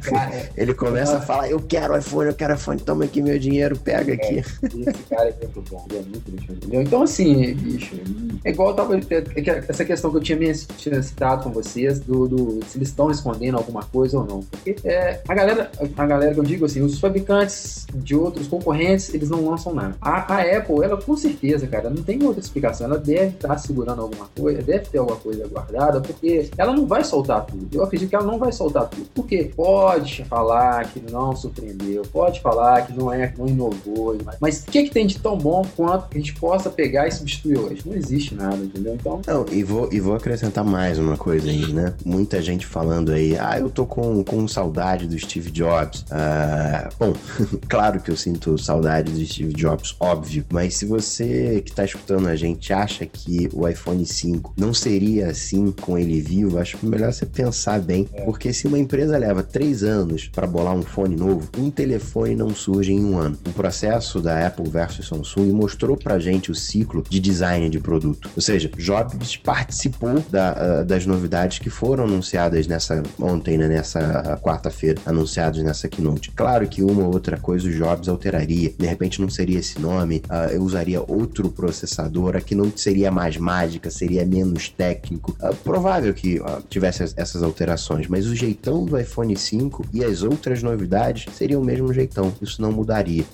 Cara, é- <laughs> Ele começa a falar, eu quero iPhone, eu quero iPhone, toma aqui meu dinheiro, pega aqui. Esse cara é muito bom, ele é muito lixo, entendeu? Então, assim, bicho, é igual tava, é que essa questão que eu tinha, tinha citado com vocês, do, do- se eles estão escondendo alguma coisa ou não. Porque é, a galera, a galera que eu digo, assim, os fabricantes de outros concorrentes, eles não lançam nada. A, a Apple, ela com certeza, cara, não tem outra explicação. Ela deve estar segurando alguma coisa, deve ter alguma coisa guardada, porque ela não vai soltar tudo. Eu acredito que ela não vai soltar tudo. Porque pode falar que não surpreendeu, pode falar que não é, não inovou, mas o que, que tem de tão bom quanto a gente possa pegar e substituir hoje? Não existe nada, entendeu? Então. Não, e vou, e vou acrescentar mais uma coisa aí, né? Muita gente falando aí, ah, eu tô com, com saudade do Steve Jobs. Ah, bom, <laughs> claro que eu sinto saudade do Steve Jobs, óbvio, mas se você que tá escutando a gente acha que o iPhone 5 não seria assim com ele vivo, acho melhor você pensar bem, é. porque se uma empresa leva três anos para bolar um fone novo, um telefone não surge em um ano. O processo da Apple versus Samsung mostrou pra gente o ciclo de design de produto. Ou seja, Jobs participou da, uh, das novidades que foram anunciadas nessa ontem, né, nessa quarta-feira, anunciadas nessa keynote. Claro que uma ou outra coisa o Jobs alteraria. De repente não seria esse nome, uh, eu usaria outro processador, aqui não seria mais mágica, seria menos técnico. Uh, provável que tivesse essas alterações, mas o jeitão do iPhone 5 e as outras novidades seriam o mesmo jeitão. Isso não mudaria.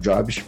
Jobs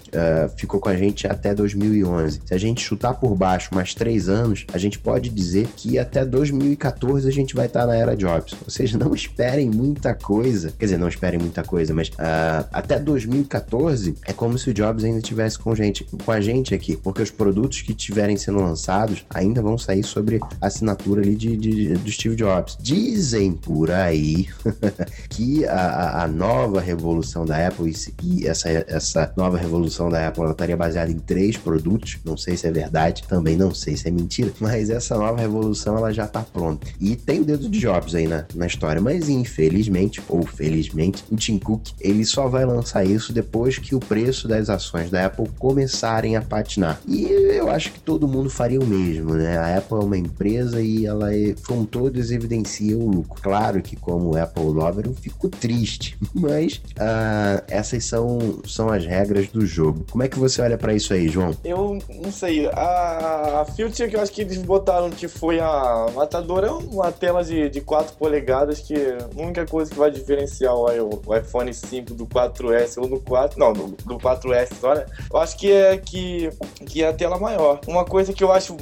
ficou com a gente até 2011. Se a gente chutar por baixo mais três anos, a gente pode dizer que até 2014 a gente vai estar na era Jobs. Ou seja, não esperem muita coisa. Quer dizer, não esperem muita coisa, mas uh, até 2014 é como se o Jobs ainda estivesse com, gente, com a gente aqui. Porque os produtos que estiverem sendo lançados ainda vão sair sobre a assinatura ali de, de, do Steve Jobs. Dizem por aí <laughs> que a, a, nova revolução da Apple e essa, essa nova revolução da Apple estaria baseada em três produtos. Não sei se é verdade, também não sei se é mentira, mas essa nova revolução ela já está pronta. E tem o dedo de Jobs aí na, na história, mas infelizmente, ou felizmente, o Tim Cook ele só vai lançar isso depois que o preço das ações da Apple começarem a patinar. E eu acho que todo mundo faria o mesmo, né? A Apple é uma empresa e ela, é, com todos, evidencia o lucro. Claro que, como Apple Lover, eu fico triste, <laughs> mas uh, essas são, são as regras do jogo. Como é que você olha para isso aí, João? Eu não sei. A, a Future que eu acho que eles botaram que foi a matadora é uma tela de, de 4 polegadas que a única coisa que vai diferenciar o, o iPhone 5 do 4S ou do 4, não, do, do 4S só, né? Eu acho que é que, que é a tela maior. Uma coisa que eu acho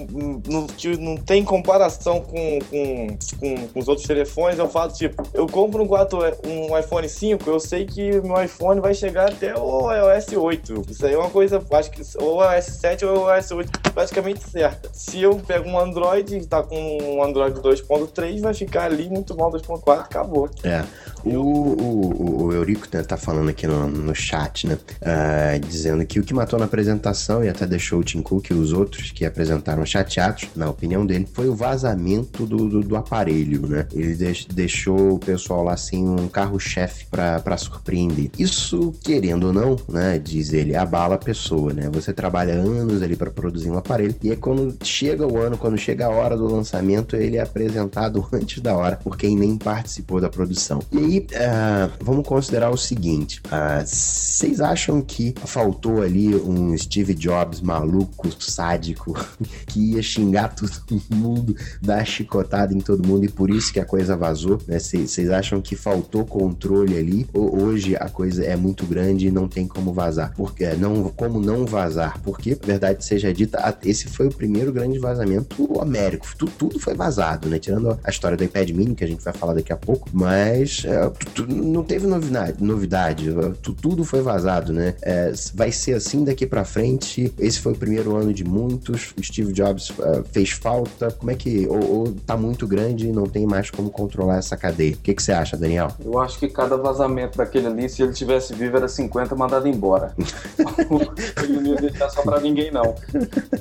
no, que não tem comparação com, com, com, com, os outros telefones é o fato, tipo, eu compro um, 4, um iPhone 5, eu sei que meu iPhone vai chegar até o iOS 8. Isso aí é uma coisa, acho que ou o iOS 7 ou iOS 8 praticamente certa. Se eu pego um Android e tá com um Android 2.3, vai ficar ali muito mal 2.4, acabou. É. O, o, o Eurico né, tá falando aqui no, no chat, né? Uh, dizendo que o que matou na apresentação e até deixou o Tim Cook e os outros que apresentaram chateados, na opinião dele, foi o vazamento do, do, do aparelho, né? Ele deix, deixou o pessoal lá assim um carro-chefe para surpreender. Isso, querendo ou não, né? Diz ele, abala a pessoa, né? Você trabalha anos ali para produzir um aparelho e é quando chega o ano, quando chega a hora do lançamento, ele é apresentado <laughs> antes da hora por quem nem participou da produção. E aí uh, vamos considerar o seguinte: uh, vocês acham que faltou ali um Steve Jobs maluco, sádico, <laughs> que ia xingar todo mundo, dar chicotada em todo mundo e por isso que a coisa vazou? Vocês né? acham que faltou controle ali? Ou hoje a coisa é muito grande e não tem como vazar? Porque não, como não vazar? Porque, verdade seja dita, esse foi o primeiro grande vazamento américo. Tudo, tudo foi vazado, né? Tirando a história do iPad Mini, que a gente vai falar daqui a pouco, mas é, não teve novidade, novidade tudo foi vazado, né? É, vai ser assim daqui para frente. Esse foi o primeiro ano de muitos. Steve Jobs uh, fez falta. Como é que. Ou, ou tá muito grande e não tem mais como controlar essa cadeia? O que, que você acha, Daniel? Eu acho que cada vazamento daquele ali, se ele tivesse vivo, era 50 mandado embora. <laughs> ele não ia deixar só pra ninguém, não.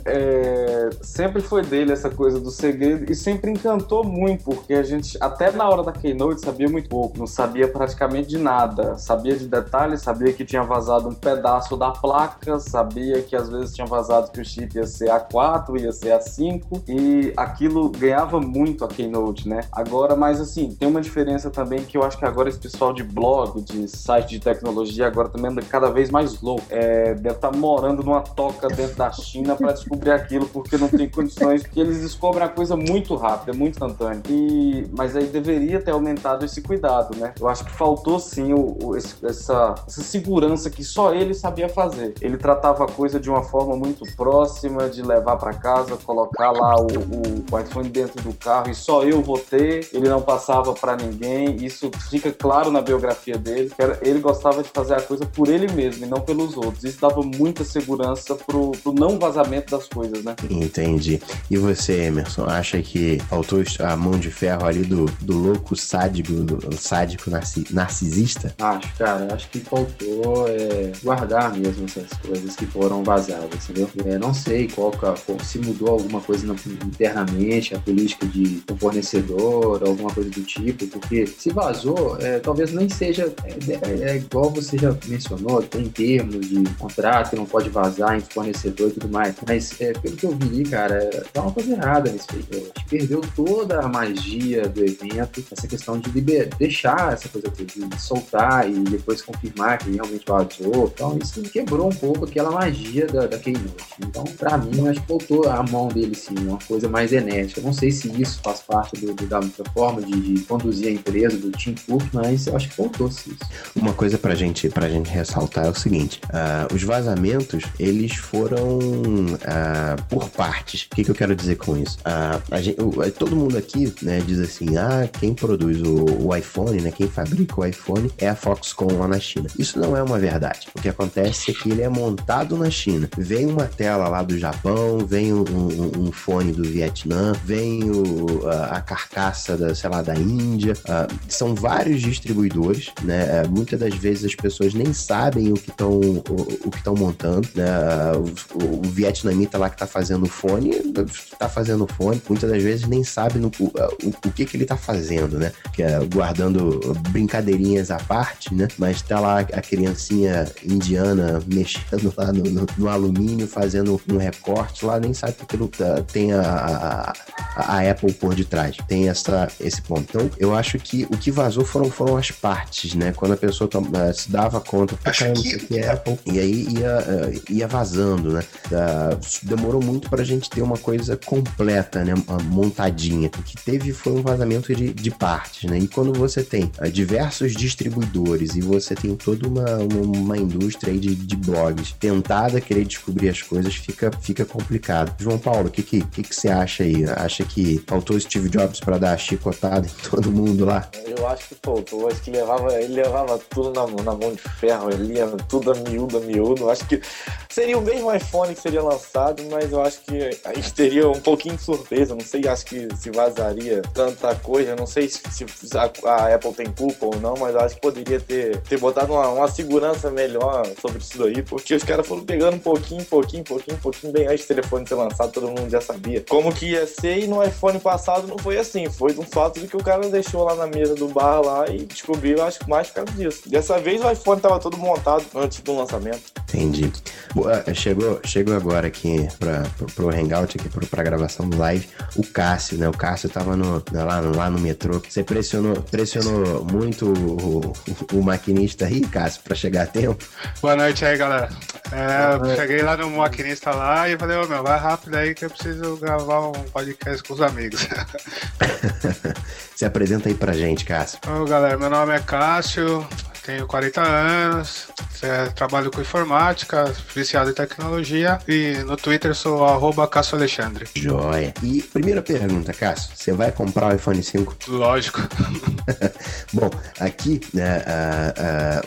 É, sempre foi dele essa coisa do segredo e sempre encantou muito, porque a gente, até na hora da Keynote, sabia muito pouco. Não sabia praticamente de nada. Sabia de detalhes, sabia que tinha vazado um pedaço da placa, sabia que às vezes tinha vazado que o chip ia ser A4, ia ser A5, e aquilo ganhava muito a Keynote, né? Agora, mas assim, tem uma diferença também que eu acho que agora esse pessoal de blog, de site de tecnologia, agora também anda cada vez mais louco. É, deve estar tá morando numa toca dentro da China para descobrir aquilo, porque não tem condições, que eles descobrem a coisa muito rápida, muito instantânea. E, mas aí deveria ter aumentado esse cuidado, né? Né? Eu acho que faltou sim o, o, esse, essa, essa segurança que só ele sabia fazer. Ele tratava a coisa de uma forma muito próxima, de levar para casa, colocar lá o, o, iPhone dentro do carro e só eu vou ter. Ele não passava para ninguém. Isso fica claro na biografia dele. Ele gostava de fazer a coisa por ele mesmo e não pelos outros. Isso dava muita segurança pro, pro não vazamento das coisas, né? Entendi. E você, Emerson, acha que faltou a mão de ferro ali do, do louco sádico, do sádico narci, narcisista? Acho, cara. Acho que faltou é, guardar mesmo essas coisas que foram vazadas, entendeu? É, não sei qual, se mudou alguma coisa internamente, a política de um fornecedor, alguma coisa do tipo, porque se vazou, é, talvez nem seja é, é, é, igual você já mencionou, tem termos de contrato não pode vazar em fornecedor e tudo mais, mas é, pelo que eu vi, cara, tá uma coisa errada nesse respeito. A gente perdeu toda a magia do evento, essa questão de deixar essa coisa de soltar e depois confirmar que realmente vazou. Então isso quebrou um pouco aquela magia da, da Keynote. Então, para mim, acho que faltou a mão dele sim, uma coisa mais enérgica. Não sei se isso faz parte do, do da forma de, de, conduzir a empresa, do Team Cook, mas eu acho que faltou sim isso. Uma coisa pra gente, pra gente ressaltar é o seguinte: uh, os vazamentos eles foram uh, por partes. O que, que, eu quero dizer com isso? Uh, gente, todo mundo aqui né, diz assim: ah, quem produz o, o, iPhone, né, quem fabrica o iPhone é a Foxconn lá na China. Isso não é uma verdade. O que acontece é que ele é montado na China. Vem uma tela lá do Japão, vem um, um, um fone do Vietnã, vem o, a, a, carcaça da, sei lá, da Índia. Uh, são vários distribuidores, né? Uh, muitas das vezes as pessoas nem sabem o que estão o, o, que estão montando, né? Uh, o, o, vietnamita lá que está fazendo o fone, está fazendo o fone, muitas das vezes nem sabe no, o, o, que que ele está fazendo, né? Que é, guardando brincadeirinhas à parte, né? Mas tá lá a criancinha indiana mexendo lá no, no, no alumínio, fazendo um recorte lá, nem sabe que aquilo tá, tem a, a, a, Apple por detrás. Tem essa, esse ponto. Então, eu acho que o que vazou foram, foram as partes, né? Quando a pessoa toma, eh, se dava conta, caramba, que... é Apple, e aí ia, eh, ia vazando, né? Demorou muito pra gente ter uma coisa completa, né? Montadinha. O que teve foi um vazamento de, de partes, né? E quando você tem uh, diversos distribuidores e você tem toda uma, uma, uma indústria de, de blogs tentada querer descobrir as coisas, fica, fica complicado. João Paulo, o que, que, que, que você acha aí? Acha que faltou Steve Jobs para dar chicotada em todo mundo lá? Eu acho que faltou. Acho que levava, ele levava tudo na, na mão de ferro, ele ia tudo a miúdo, a miúdo. Acho que seria o mesmo iPhone que seria lançado, mas eu acho que a gente teria um pouquinho de surpresa. Não sei, acho que se vazaria tanta coisa. Não sei se, se a, a, Apple tem culpa ou não, mas acho que poderia ter, ter botado uma, uma segurança melhor sobre isso daí, porque os caras foram pegando um pouquinho, pouquinho, pouquinho, pouquinho, bem antes do telefone ser lançado, todo mundo já sabia como que ia ser, e no iPhone passado não foi assim. Foi um fato de que o cara deixou lá na mesa do bar lá e descobriu, acho que mais por causa disso. Dessa vez o iPhone tava todo montado antes do lançamento. Entendi. Boa, chegou, chegou agora aqui para pro Hangout, aqui pro, pra gravação do live, o Cássio, né? O Cássio tava no, lá, lá no metrô. Você pressionou, pressionou muito o, o, o maquinista aí, Cássio, para chegar a tempo? Boa noite aí, galera. É, cheguei lá no maquinista lá e falei, ô meu, vai rápido aí que eu preciso gravar um podcast com os amigos. <laughs> Se apresenta aí pra gente, Cássio. Ô galera, meu nome é Cássio, tenho 40 anos, é, trabalho com informática, viciado em tecnologia e no Twitter sou arroba Cássio Alexandre. Joia. E primeira pergunta, Cássio, você vai comprar o iPhone 5? Lógico. <laughs> Bom, aqui né,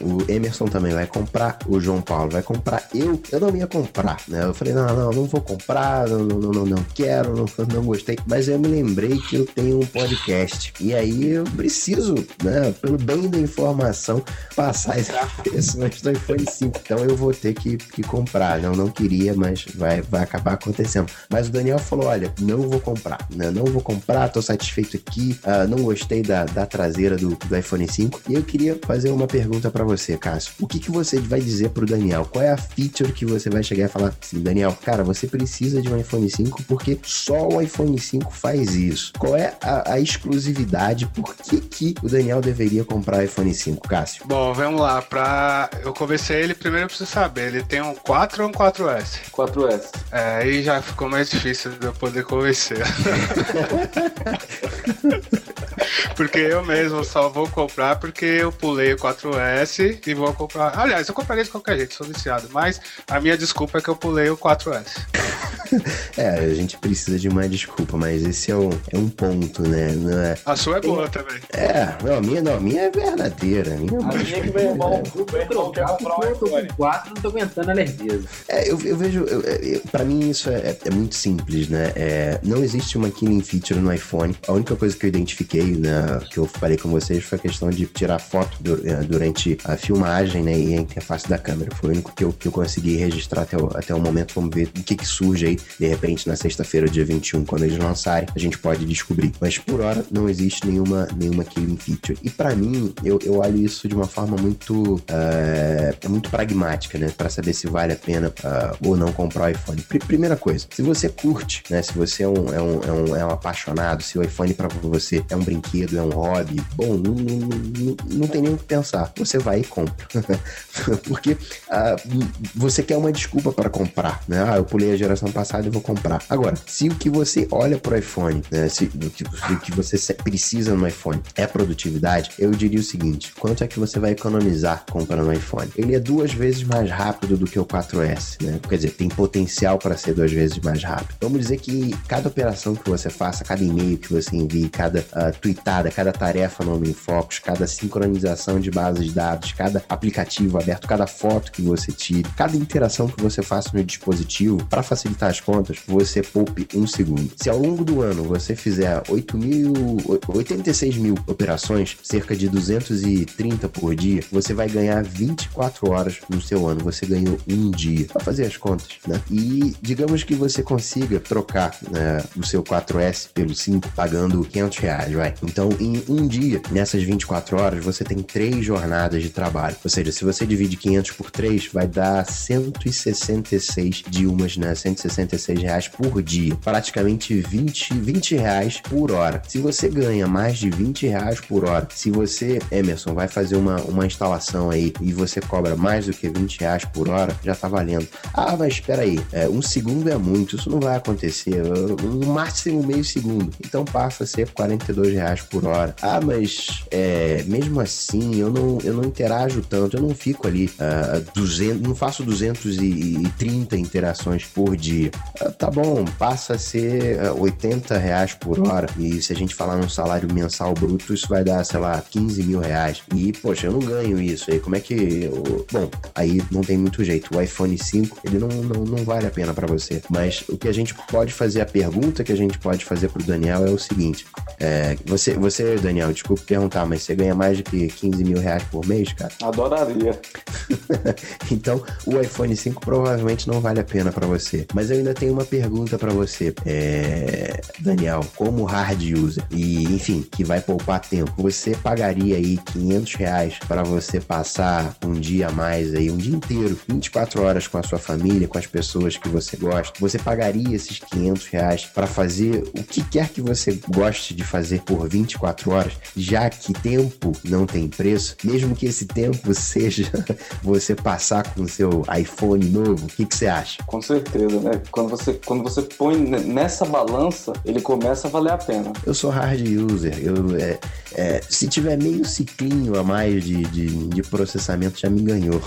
o Emerson também vai comprar, o João Paulo vai comprar. Eu, eu não ia comprar, né? Eu falei, não, não, não vou comprar, não, não, não, não quero, não, não gostei. Mas eu me lembrei que eu tenho um podcast. E aí eu preciso, né, pelo bem da informação, passar do <laughs> iPhone 5. Então eu vou ter que, que comprar. Não, não queria, mas vai, vai acabar acontecendo. Mas o Daniel falou: olha, não vou comprar, né? Não vou comprar, tô satisfeito aqui. Uh, não gostei da, da traseira do, do iPhone 5. E eu queria fazer uma pergunta para você, Cássio. O que, que você vai dizer pro Daniel? Qual é a feature que você vai chegar e falar assim, Daniel, cara, você precisa de um iPhone 5 porque só o iPhone 5 faz isso. Qual é a, a exclusividade? Por que, que o Daniel deveria comprar o iPhone 5, Cássio? Bom, vamos lá. Pra eu convencer ele, primeiro eu preciso saber, ele tem um 4 ou um 4S? 4S. É, aí já ficou mais difícil de eu poder convencer. <laughs> Porque eu mesmo só vou comprar porque eu pulei o 4S e vou comprar. Aliás, eu compraria de qualquer jeito, sou viciado. Mas a minha desculpa é que eu pulei o 4S. <laughs> É, a gente precisa de uma desculpa, mas esse é um, é um ponto, né? Não é... A sua é boa também. É, não, a minha não, a minha é verdadeira. A minha é A minha que comprar um Eu tô iPhone. com 4, não tô aguentando a lerdeza. É, eu, eu vejo, eu, eu, pra mim isso é, é muito simples, né? É, não existe uma killing feature no iPhone. A única coisa que eu identifiquei, né, que eu falei com vocês, foi a questão de tirar foto du- eh, durante a filmagem, né, e a interface da câmera. Foi o único que eu, que eu consegui registrar até o, até o momento. Vamos ver o que que surge aí, de repente, na sexta-feira, dia 21, quando eles lançarem, a gente pode descobrir. Mas por hora, não existe nenhuma, nenhuma killing feature. E pra mim, eu, eu olho isso de uma forma muito, é muito pragmática, né, Pra saber se vale a pena ah, ou não comprar o iPhone. Pri- primeira coisa, se você curte, né? Se você é um, é um, é um, é um apaixonado, se o iPhone pra você é um brinquedo, é um hobby, bom, não, não, não, não tem nem o que pensar. Você vai e compra. <laughs> Porque ah, você quer uma desculpa para comprar, né? Ah, eu pulei a geração passada e vou comprar. Agora, se o que você olha pro iPhone, né? Se o que, o que você precisa no iPhone é produtividade, eu diria o seguinte: quanto é que você vai economizar comprando um iPhone? Ele é duas vezes mais rápido do que o 4S, né? Quer dizer, tem potencial para ser duas vezes mais rápido. Vamos dizer que cada operação que você faça, cada e-mail que você envie, cada ah, tweetada, cada tarefa no OmniFocus, cada sincronização de bases de dados, cada aplicativo aberto, cada foto que você tire, cada interação que você faça no dispositivo, para facilitar as contas, você poupe um segundo. Se ao longo do ano você fizer 8 mil, 86 mil operações, cerca de 230 por dia, você vai ganhar 24 horas no seu ano. Você ganhou um dia para fazer as contas, né? E digamos que você consiga trocar né, o seu 4S pelo 5 pagando 500 reais, vai. Então, em um dia, nessas 24 horas, você tem três jornadas de trabalho. Ou seja, se você divide 500 por 3, vai dar 166 de umas, né? 166 reais por dia. Praticamente 20, 20 reais por hora. Se você ganha mais de 20 reais por hora, se você, Emerson, vai fazer uma, uma instalação aí e você cobra mais do que 20 reais por hora, já tá valendo. Ah, mas espera aí, é, um segundo é muito, isso não vai acontecer. No máximo meio segundo. Então passa a ser 42 reais por hora. Ah, mas é, mesmo assim, eu não, eu não interajo tanto, eu não fico ali ah, 200, não faço 230 interações por dia. Ah, tá bom, passa a ser ah, 80 reais por hora. E se a gente falar num salário mensal bruto, isso vai dar, sei lá, 15 mil reais. E, poxa, eu não ganho isso aí. Como é que. eu- Bom, aí não tem muito jeito. O iPhone 5, ele não, não, não vale a pena pra você. Mas o que a gente pode fazer, a pergunta que a gente pode fazer pro Daniel é o seguinte: é, você, você, Daniel, desculpa perguntar, mas você ganha mais de que 15 mil reais por mês, cara? Adoraria. <laughs> Então, o iPhone 5 provavelmente não vale a pena pra você. Mas eu ainda tenho uma pergunta pra você, é, Daniel, como hard user e, enfim, que vai poupar tempo. Você pagaria aí 500 reais para você passar um dia a mais aí, um dia inteiro, 24 horas com a sua família, com as pessoas que você gosta? Você pagaria esses 500 reais para fazer o que quer que você goste de fazer por 24 horas, já que tempo não tem preço, mesmo que esse tempo seja <laughs> você passar com o seu iPhone novo, o que, que você acha? Com certeza, né? Quando você, quando você põe ne- nessa balança, ele começa a valer a pena. Eu sou hard user, eu, é, é, se tiver meio ciclinho a mais de, de, de processamento, já me ganhou.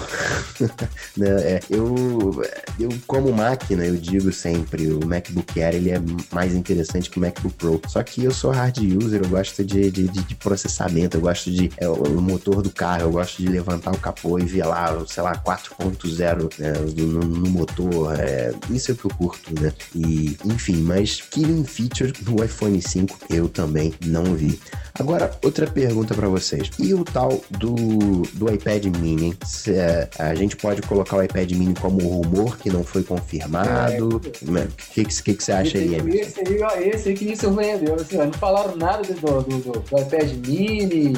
<laughs> Né, é, eu, eu, como máquina, eu digo sempre, o MacBook Air ele é mais interessante que o MacBook Pro. Só que eu sou hard user, eu gosto de, de, de- processamento, eu gosto de é, o o motor do carro, eu gosto de levantar o capô e ver lá, sei lá, 4.0 né, no, no motor. é, isso é o que eu curto, né? E, enfim, mas killing feature no iPhone 5 eu também não vi. Agora, outra pergunta pra vocês. E o tal do, do iPad mini? Se, é, a gente pode colocar o iPad mini como rumor que não foi confirmado? O que, que, que, que você acha aí, Emerson? Esse aí, ó, esse aí que me surpreendeu. Assim, ó, não falaram nada do, do, do, do iPad mini,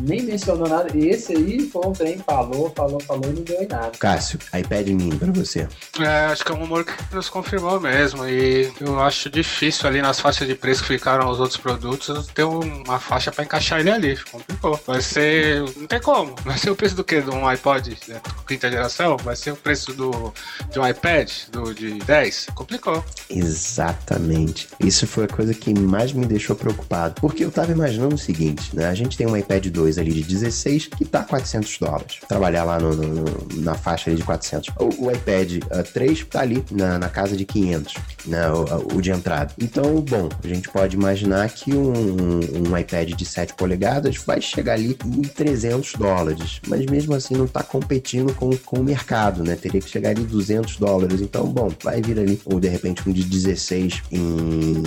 nem mencionou nada. Esse aí foi um trem, falou, falou, falou e não deu em nada. Cássio, iPad mini pra você. É, acho que é um rumor que nos confirmou mesmo. E eu acho difícil ali nas faixas de preço que ficaram os outros produtos ter uma faixa pra encaixar ele ali. Complicou. Vai ser. Não tem como. Vai ser o preço do que? De um iPod né, quinta geração? Vai ser o preço do, de um iPad do, de 10? Complicou. Exatamente. Isso foi a coisa que mais me deixou preocupado. Porque eu tava imaginando o seguinte, né? A gente tem um iPad 2 ali de 16 que tá 400 dólares. Trabalhar lá no, no, na faixa ali de 400. O, o iPad uh, 3 tá ali na, na casa de 500, né? O, o, de entrada. Então, bom, a gente pode imaginar que um, um, iPad de 7 polegadas vai chegar ali em 300 dólares. Mas mesmo assim não tá competindo com, com o mercado, né? Teria que chegar ali 200 dólares. Então, bom, vai vir ali, ou de repente um de 16 em...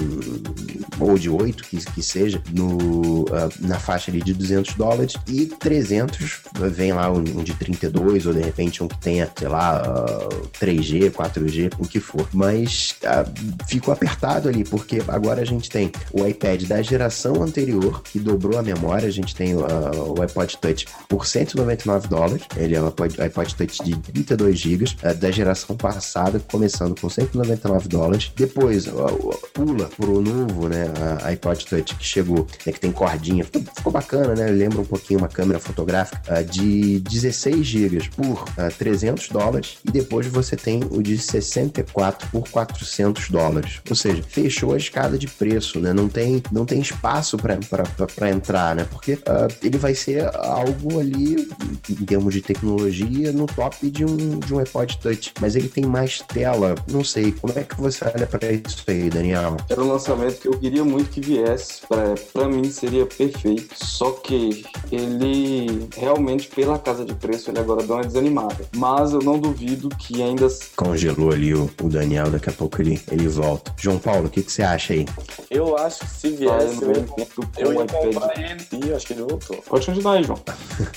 ou de 8, que, que seja, no, uh, na faixa ali de 200 dólares e 300 vem lá um, um de 32 ou de repente um que tenha, sei lá, uh, 3G, 4G, o que for. Mas uh, ficou apertado ali, porque agora a gente tem o iPad da geração anterior, que dobrou a memória, a gente tem uh, o iPod Touch por 199 dólares, ele é um iPod, iPod Touch de 32 GB, da geração passada, começando com 199 dólares. Depois, pula pro novo, né, iPod Touch que chegou, né, que tem cordinha, ficou, ficou bacana, né, lembra um pouquinho uma câmera fotográfica de 16 GB por 300 dólares e depois você tem o de 64 por 400 dólares. Ou seja, fechou a escada de preço, né? Não tem, não tem espaço para entrar, né? Porque uh, ele vai ser algo ali, em termos de tecnologia, no top de um, de um iPod Touch. Mas ele tem mais tela. Não sei, como é que você olha para isso aí, Daniel? Era um lançamento que eu queria muito que viesse. Para mim seria perfeito. Só que ele realmente, pela casa de preço, ele agora dá uma desanimada. Mas eu não duvido que ainda. Congelou ali o, o Daniel, daqui a pouco ele, ele volta. João Paulo, o que, que você acha aí? Eu acho que se viesse, eu, eu, eu ia comprar e acho que ele voltou. Pode continuar aí, João.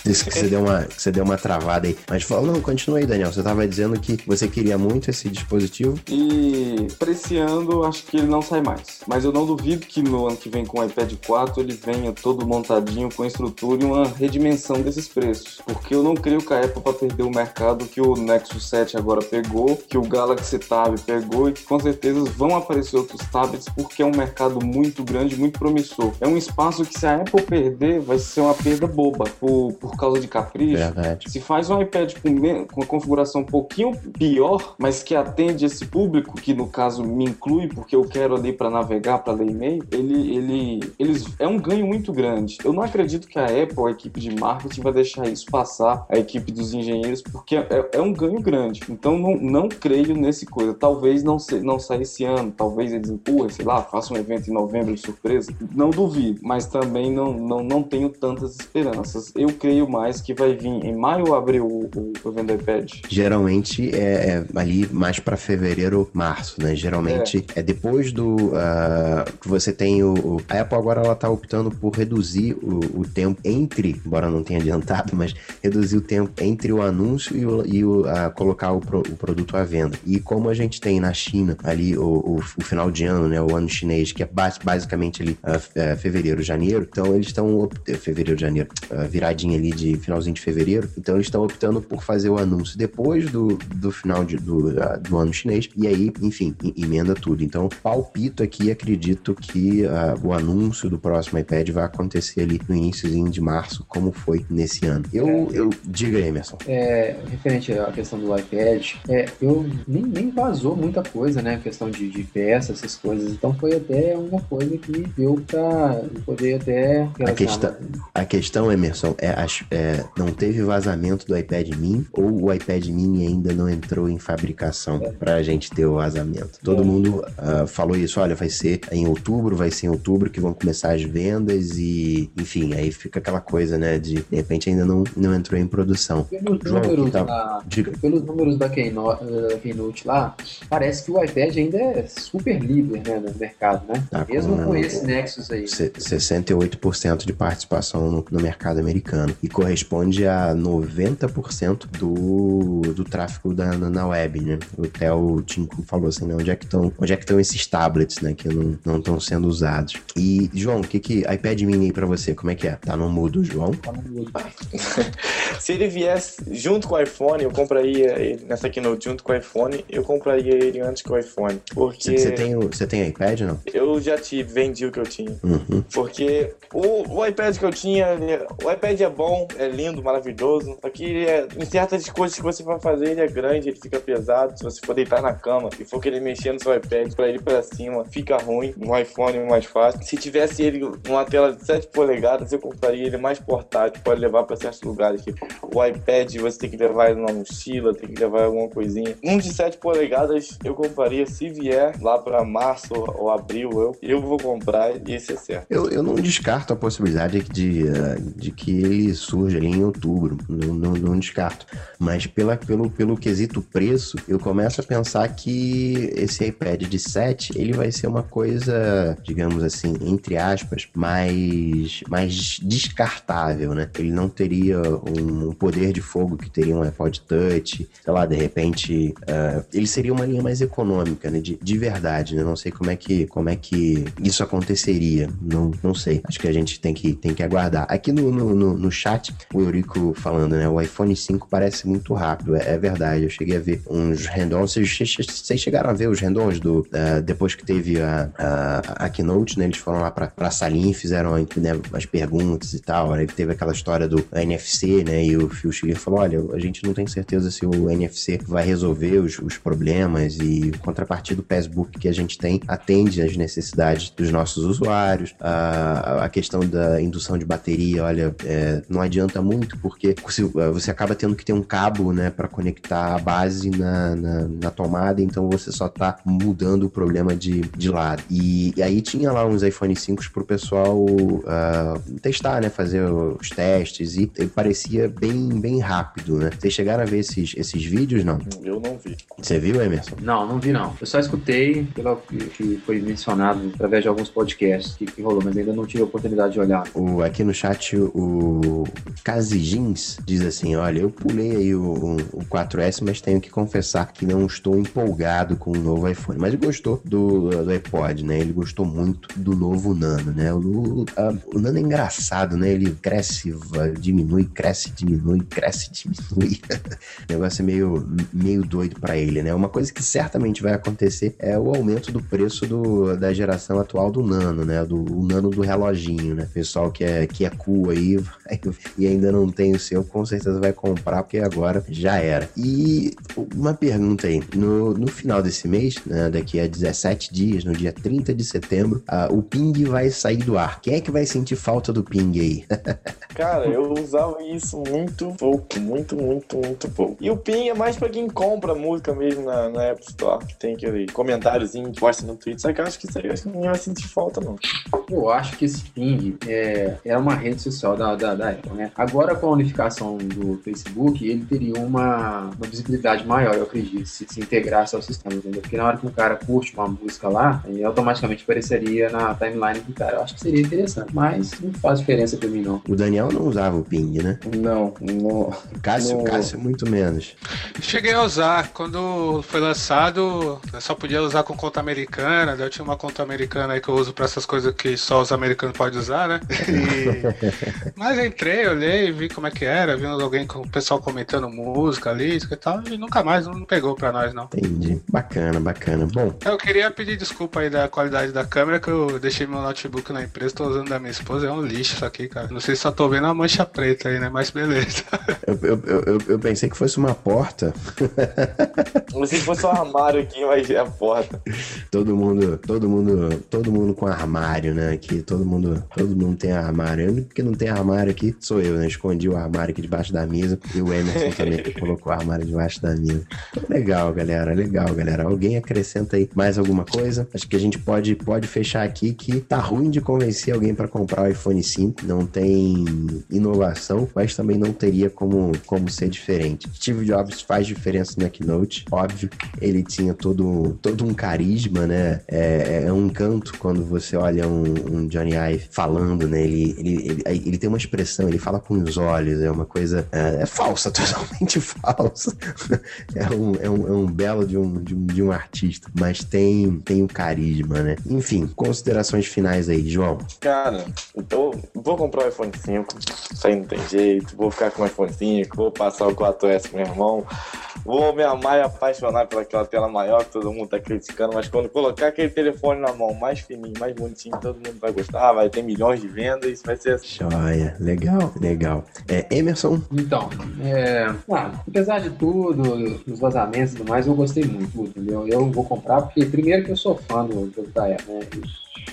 Disse que você deu uma, que você deu uma travada aí. Mas fala, não, continua aí, Daniel. Você estava dizendo que você queria muito esse dispositivo. E ano, acho que ele não sai mais. Mas eu não duvido que no ano que vem com o iPad 4 ele venha todo montadinho com estrutura e uma redimensão desses preços. Porque eu não creio que a Apple vai perder o mercado que o Nexus 7 agora pegou, que o Galaxy Tab pegou e que com certeza vão aparecer outros tablets porque é um mercado muito grande, muito promissor. É um espaço que se a Apple perder, vai ser uma perda boba por, por causa de capricho. Verdade. Se faz um iPad com, com uma configuração um pouquinho pior, mas que atende esse público, que no caso me inclui porque eu quero ali para navegar, para ler e-mail, ele, ele, eles, é um ganho muito grande. Eu não acredito que a Apple, a equipe de marketing, vai deixar isso passar, a equipe dos engenheiros, porque é, é um ganho grande. Então não, não creio nesse coisa. Talvez não, se, não saia esse ano, talvez eles empurrem, sei lá, façam um evento em novembro de surpresa. Não duvido, mas também não, não, não tenho tantas esperanças. Eu creio mais que vai vir em maio ou abril o, o, o evento iPad. Geralmente é, é ali mais para fevereiro, março, né? Geralmente é, é depois do uh, que você tem o, A Apple agora ela tá optando por reduzir o, o tempo entre, embora não tenha adiantado, mas reduzir o tempo entre o anúncio e, o, e o, uh, colocar o, pro, o produto à venda. E como a gente tem na China ali o, o, o final de ano, né? O ano chinês, que é basicamente ali uh, fevereiro, janeiro, então eles estão. Fevereiro, janeiro, viradinha ali de finalzinho de fevereiro, então eles estão optando por fazer o anúncio depois do, do final de, do, do ano chinês, e aí, enfim, emenda tudo. Então, palpito aqui, acredito que o anúncio do próximo iPad vai acontecer ali no iníciozinho de março, como foi nesse ano. Eu, é, eu diga aí, Emerson. É, referente à questão do iPad, é, eu nem, nem vazou muita coisa, né? A questão de, de peças, essas coisas. Então foi até uma coisa que deu pra poder até. É, a, questão, a questão, Emerson, é, é, não teve vazamento do iPad mini ou o iPad mini ainda não entrou em fabricação é. para a gente ter o vazamento? Todo é. mundo uh, falou isso, olha, vai ser em outubro, vai ser em outubro que vão começar as vendas e, enfim, aí fica aquela coisa, né, de de repente ainda não, não entrou em produção. Pelos, João, números, tá... da, Diga. pelos números da Keynote, eh, Keynote lá, parece que o iPad ainda é super líder né, no mercado, né? Tá Mesmo com, com esse Nexus aí. 68 8% de participação no, no, mercado americano e corresponde a 90% do, do tráfego da, na, na web, né? O Theo falou assim, né? Onde é que estão onde é que estão esses tablets, né? Que não estão sendo usados. E, João, o que que... iPad mini para pra você, como é que é? Tá no mudo, João? Tá no mudo. <laughs> Se ele viesse junto com o iPhone, eu compraria ele, nessa keynote junto com o iPhone, eu compraria ele antes que o iPhone. Porque... Você tem, o, você tem iPad, não? Eu já te vendi o que eu tinha. Uhum. Porque o, o iPad que eu tinha, ele- o iPad é bom, é lindo, maravilhoso. Só que é, em certas coisas que você vai fazer, ele é grande, ele fica pesado. Se você for deitar na cama e for querer mexer no seu iPad pra ele pra cima, fica ruim. No iPhone é mais fácil. Se tivesse ele numa tela de 7 polegadas, eu compraria ele mais portátil, pode levar pra certos lugares. Que o iPad você tem que levar ele numa mochila, tem que levar alguma coisinha. Um de 7 polegadas eu compraria se vier lá pra março ou abril. Eu, eu vou comprar e esse é certo. Eu, eu não descarto a possibilidade de, de que ele surja ali em outubro. Não, não, não descarto. Mas pela, pelo, pelo quesito preço, eu começo a pensar que esse iPad de 7 ele vai ser uma coisa, digamos assim, entre aspas, mais, mais descartável, né? Ele não teria um poder de fogo que teria um iPod Touch, sei lá, de repente, eh, ele seria uma linha mais econômica, né? De, de verdade, né? Não sei como é que, como é que isso aconteceria. Não, não sei. Acho que a gente tem que, tem que aguardar. Aqui no, no, no, no chat, o Eurico falando, né? O iPhone 5 parece muito rápido. É, é verdade. Eu cheguei a ver uns rendons. Vocês, vocês- chegaram a ver os rendons do, eh, depois que teve a, a, a Keynote, né? Eles foram lá pra, pra salinha e fizeram né, as perguntas e tal. Aí teve aquela história do NFC, né? E o Phil Schiller falou: olha, a gente não tem certeza se o NFC vai resolver os, os problemas e contrapartida do Facebook que a gente tem atende às necessidades dos nossos usuários. A questão da indução de bateria, olha, é, não adianta muito porque se- você acaba tendo que ter um cabo, né, para conectar a base na, na, na tomada, então você só tá mudando o problema de, de lado. E, e aí tinha lá uns iPhone 5 pro pessoal ah, testar, né, fazer os testes e ele parecia bem, bem rápido, né? Vocês chegaram a ver esses, esses vídeos, não? Eu não vi. Você viu, Emerson? Não, não vi não. Eu só escutei pelo que- que foi mencionado através de alguns podcasts que, que rolou, mas ainda não tive a oportunidade de olhar. O, aqui no chat, o Casijins diz assim: Olha, eu pulei aí o, o, o 4S, mas tenho que confessar que não estou empolgado com o novo iPhone. Mas gostou do, do iPod, né? Ele gostou muito do novo Nano, né? O, a- o Nano é engraçado, né? Ele cresce, diminui, cresce, diminui, cresce, diminui. <laughs> o negócio é meio, meio doido pra ele, né? Uma coisa que certamente vai acontecer é o aumento do preço do, da geração atual do Nano, né? Do o Nano do reloginho, né? Pessoal que é, que é cool aí vai- <laughs> e ainda não tem o seu, com certeza vai comprar, porque agora já era. E uma pergunta aí, no, no final desse mês, né, daqui a 17 dias, no dia 30 de setembro, o ping vai sair do ar. Quem é que vai sentir falta do ping aí? <laughs> Cara, eu usava isso muito pouco, muito, muito, muito pouco. E o PIN é mais pra quem compra música mesmo na, na App Store, que tem aquele comentáriozinho que posta no Twitter. Só que eu acho que isso aí eu acho que ninguém vai sentir falta, não. Eu acho que esse Ping é, era uma rede social da, da, da Apple, né? Agora, com a unificação do Facebook, ele teria uma, uma visibilidade maior, eu acredito, se se integrasse ao sistema, entendeu? Porque na hora que um cara curte uma música lá, aí automaticamente apareceria na timeline do cara. Eu acho que seria interessante, mas não faz diferença pra mim, não. O Daniel não usava o ping, né? Não, não. O Cássio, Não. Cássio muito menos. Cheguei a usar. Quando foi lançado, eu só podia usar com conta americana. Eu tinha uma conta americana aí que eu uso pra essas coisas que só os americanos podem usar, né? E- <laughs> Mas entrei, olhei, vi como é que era, vi alguém com o pessoal comentando música ali e tal, e nunca mais não pegou pra nós, não. Entendi. Bacana, bacana. Bom, Eu queria pedir desculpa aí da qualidade da câmera, que eu deixei meu notebook na empresa, tô usando da minha esposa, é um lixo isso aqui, cara. Não sei se só tô vendo a mancha preta aí, né? Mas beleza. <laughs> eu, eu, eu, eu- eu pensei que fosse uma porta. <laughs> Não sei se fosse um armário aqui, mas é a porta. Todo mundo, todo mundo, todo mundo com armário, né? Aqui, todo mundo, todo mundo tem armário. O único que não tem armário aqui sou eu, né? Escondi o armário aqui debaixo da mesa. E o Emerson também que colocou o armário debaixo da mesa. Legal, galera, legal, galera. Alguém acrescenta aí mais alguma coisa? Acho que a gente pode, pode fechar aqui que tá ruim de convencer alguém para comprar o iPhone 5. Não tem inovação, mas também não teria como, como ser diferente. Steve Jobs faz diferença na Keynote, óbvio. Ele tinha todo, todo um carisma, né? É, é um encanto quando você olha um, um Johnny Ive falando, né? Ele, ele, ele, ele, tem uma expressão, ele fala com os olhos, é uma coisa. É, é falsa, <laughs> totalmente falsa. é, um, é, um, é um belo de um, de um, de um artista, mas tem, tem o um carisma, né? Enfim, considerações finais aí, João. Cara, então vou comprar o iPhone 5, isso aí não tem jeito, vou ficar com o iPhone 5, vou passar o 4S pro meu irmão. Vou me amar e apaixonar pelaquela tela maior que todo mundo tá criticando, mas quando colocar aquele telefone na mão mais fininho, mais bonitinho, todo mundo vai gostar, vai ter milhões de vendas, vai ser assim. Joia, legal, legal. É, Emerson? Então, é, ah, apesar de tudo, dos vazamentos e tudo mais, eu gostei muito, entendeu? Eu vou comprar porque, primeiro, que eu sou fã do jogo da Apple, né?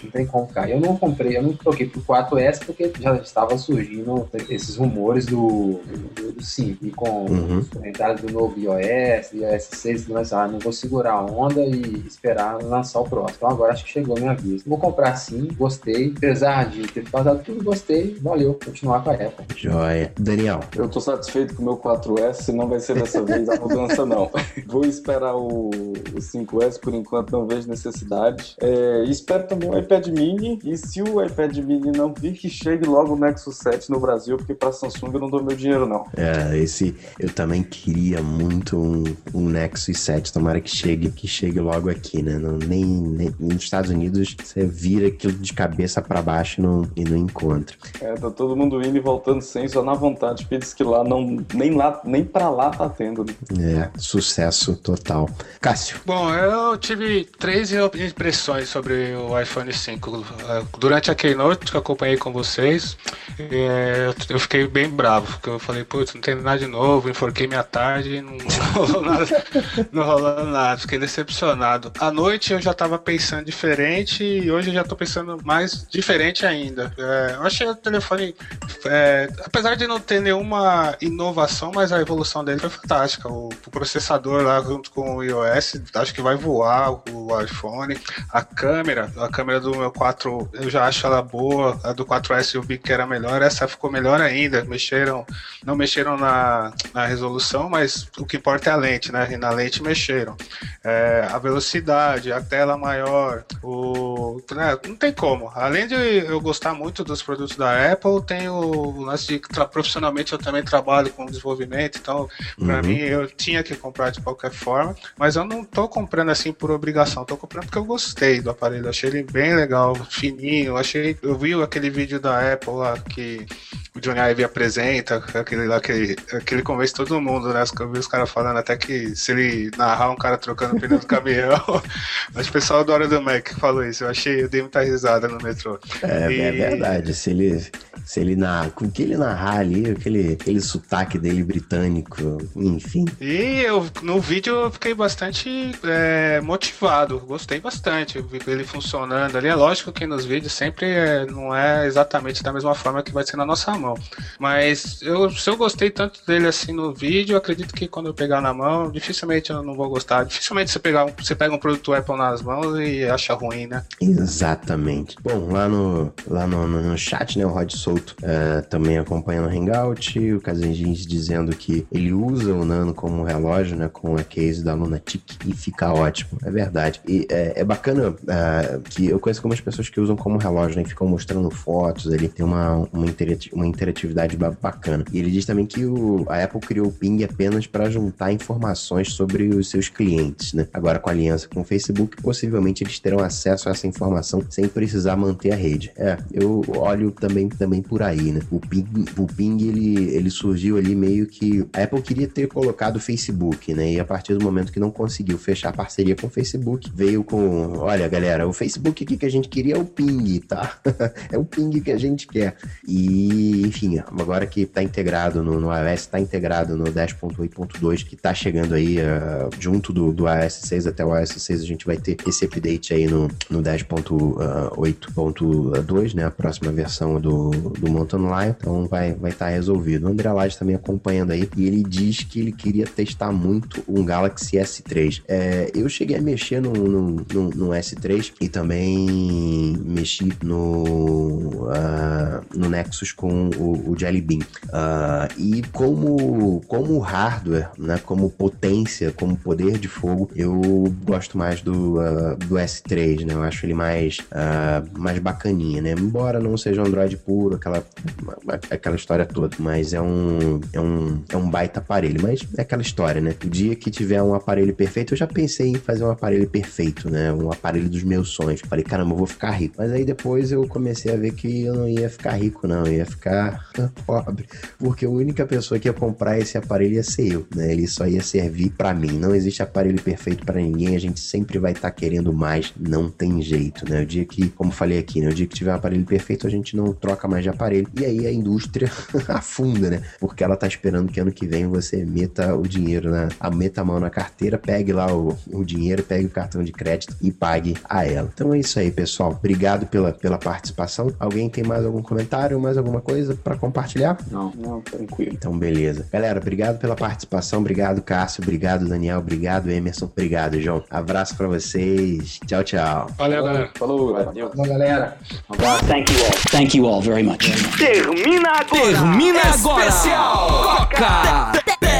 Não tem como cair. Eu não comprei, eu não troquei pro 4S porque já estava surgindo esses rumores do, do, do 5 e com uhum. os comentários do novo iOS, iOS 6, mas ah, não vou segurar a onda e esperar lançar o próximo. Então agora acho que chegou a minha vez. Vou comprar sim, gostei. Apesar de ter vazado tudo, gostei. Valeu, continuar com a Apple. Joia. Daniel. Eu tô satisfeito com o meu 4S, não vai ser dessa vez a mudança, não. <laughs> Vou esperar o, o 5S, por enquanto não vejo necessidade. É, e espero também o iPad Mini e se o iPad Mini não vir, que chegue logo o Nexus 7 no Brasil, porque para Samsung eu não dou meu dinheiro não. É, esse eu também queria muito um, um Nexus 7, tomara que chegue, que chegue logo aqui, né? Não, nem, nem nos Estados Unidos você vira aquilo de cabeça para baixo e não, e não encontra. É, tá todo mundo indo e voltando sem, só na vontade, porque diz que lá não, nem lá, nem para lá tá tendo. Né? É, sucesso total. Cássio. Bom, eu tive três impressões sobre o iPhone 5. Durante a Keynote que eu acompanhei com vocês, é, eu fiquei bem bravo, porque eu falei, putz, não tem nada de novo, enforquei minha tarde, <laughs> não, rolou nada, não rolou nada, fiquei decepcionado. À noite eu já tava pensando diferente e hoje eu já tô pensando mais diferente ainda. É, eu achei o telefone, é, apesar de não ter nenhuma inovação, mas a evolução dele foi fantástica. O, o processador lá junto com o iOS, acho que vai voar o iPhone. A câmera, a câmera do meu 4 eu já acho ela boa, a do 4S eu vi que era melhor, essa ficou melhor ainda. Mexeram, não mexeram na, na resolução, mas o que importa é a lente, né? E na lente mexeram. É, a velocidade, a tela maior, o. Né? Não tem como. Além de eu gostar muito dos produtos da Apple, tem o lance de profissionalmente eu também trabalho com desenvolvimento, então para uhum. mim eu tinha que comprar de qualquer forma, mas eu não tô comprando assim por obrigação, tô comprando porque eu gostei do aparelho, achei ele bem legal, fininho. Achei, eu vi aquele vídeo da Apple lá que o Johnny Ive apresenta, aquele lá, aquele, aquele convence todo mundo, né? Eu vi os caras falando até que se ele narrar um cara trocando pneu do caminhão. <laughs> Mas o pessoal do Hora do Mac falou isso. Eu achei, eu dei muita risada no metrô. É, e... é verdade. Se ele, se ele narrar, com o que ele narrar ali, aquele, aquele sotaque dele britânico, enfim. E eu, no vídeo eu fiquei bastante é, motivado, gostei bastante. Eu vi ele funcionando ali. É lógico que nos vídeos sempre é, não é exatamente da mesma forma que vai ser na nossa mão. Mas eu, se eu gostei tanto dele assim no vídeo, acredito que quando eu pegar na mão, dificilmente eu não vou gostar. Dificilmente você, pegar um, você pega um produto Apple nas mãos e acha ruim, né? Exatamente. Bom, lá no, lá no, no chat, né, o Rod Souto uh, também acompanhando o Hangout, o Casenjins dizendo que ele usa o Nano como relógio, né, com a case da Lunatic e fica ótimo. É verdade. E é, é bacana uh, que eu conheço algumas pessoas que usam como relógio, né? Ficam mostrando fotos, ele tem uma, uma, uma interatividade bacana. E ele diz também que o, a Apple criou o Ping apenas para juntar informações sobre os seus clientes, né? Agora, com a aliança com o Facebook, possivelmente eles terão acesso a essa informação sem precisar manter a rede. É, eu olho também, também por aí, né? O Ping, o Ping ele, ele surgiu ali meio que. A Apple queria ter colocado o Facebook, né? E a partir do momento que não conseguiu fechar parceria com o Facebook, veio com: olha, galera, o Facebook aqui que a gente queria é o Ping, tá? <laughs> é o Ping que a gente quer. E, enfim, agora que tá integrado no, no iOS, tá integrado no 10.8.2, que tá chegando aí uh, junto do, do iOS 6 até o iOS 6, a gente vai ter esse update aí no, no 10.8.2, né? A próxima versão do, do Mountain Lion. Então vai estar vai tá resolvido. O André Lage também acompanhando aí e ele diz que ele queria testar muito um Galaxy S3. É, eu cheguei a mexer no, no, no, no S3 e também mexi no, uh, no Nexus com o, o Jelly Bean. Uh, e como, como hardware, né, como potência, como poder de fogo, eu gosto mais do, uh, do S3, né? Eu acho ele mais, mais bacaninha, né? Embora não seja um Android puro, aquela, aquela história toda, mas é um, é um, é um baita aparelho. Mas é aquela história, né? O dia que tiver um aparelho perfeito, eu já pensei em fazer um aparelho perfeito, né? Um aparelho dos meus sonhos. Falei, caramba, eu vou ficar rico. Mas aí depois eu comecei a ver que eu não ia ficar rico, não. Eu ia ficar <laughs> pobre. Porque a única pessoa que ia comprar esse aparelho ia ser eu, né? Ele só ia servir para mim. Não existe aparelho perfeito para ninguém. A gente sempre vai estar tá querendo mais. Não tem jeito, né? O dia que, como falei aqui, né? O dia que tiver um aparelho perfeito, a gente não troca mais de aparelho. E aí a indústria <laughs> afunda, né? Porque ela tá esperando que ano que vem você meta o dinheiro na. A meta a mão na carteira, pegue lá o, o dinheiro, pegue o cartão de crédito e pague a ela. Então é isso aí, pessoal. Obrigado pela, pela participação. Alguém tem mais algum comentário, mais alguma coisa para compartilhar? Não, não, tranquilo. Então, beleza. Galera, obrigado pela participação. Obrigado, Cássio. Obrigado, Daniel. Obrigado, Emerson. Obrigado, João. Abraço para vocês. Tchau, tchau. Valeu, galera. Falou, valeu. Falou, galera. Um abraço. Thank you all. Thank you all very much. Termina agora. Termina agora. Especial Coca.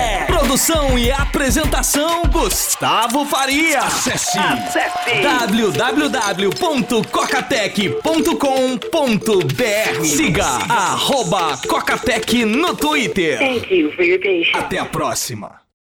Produção e apresentação Gustavo Faria. Acesse, Acesse. www.cocatec.com.br. Siga arroba Cocatec no Twitter. Thank you for your patience. Até a próxima.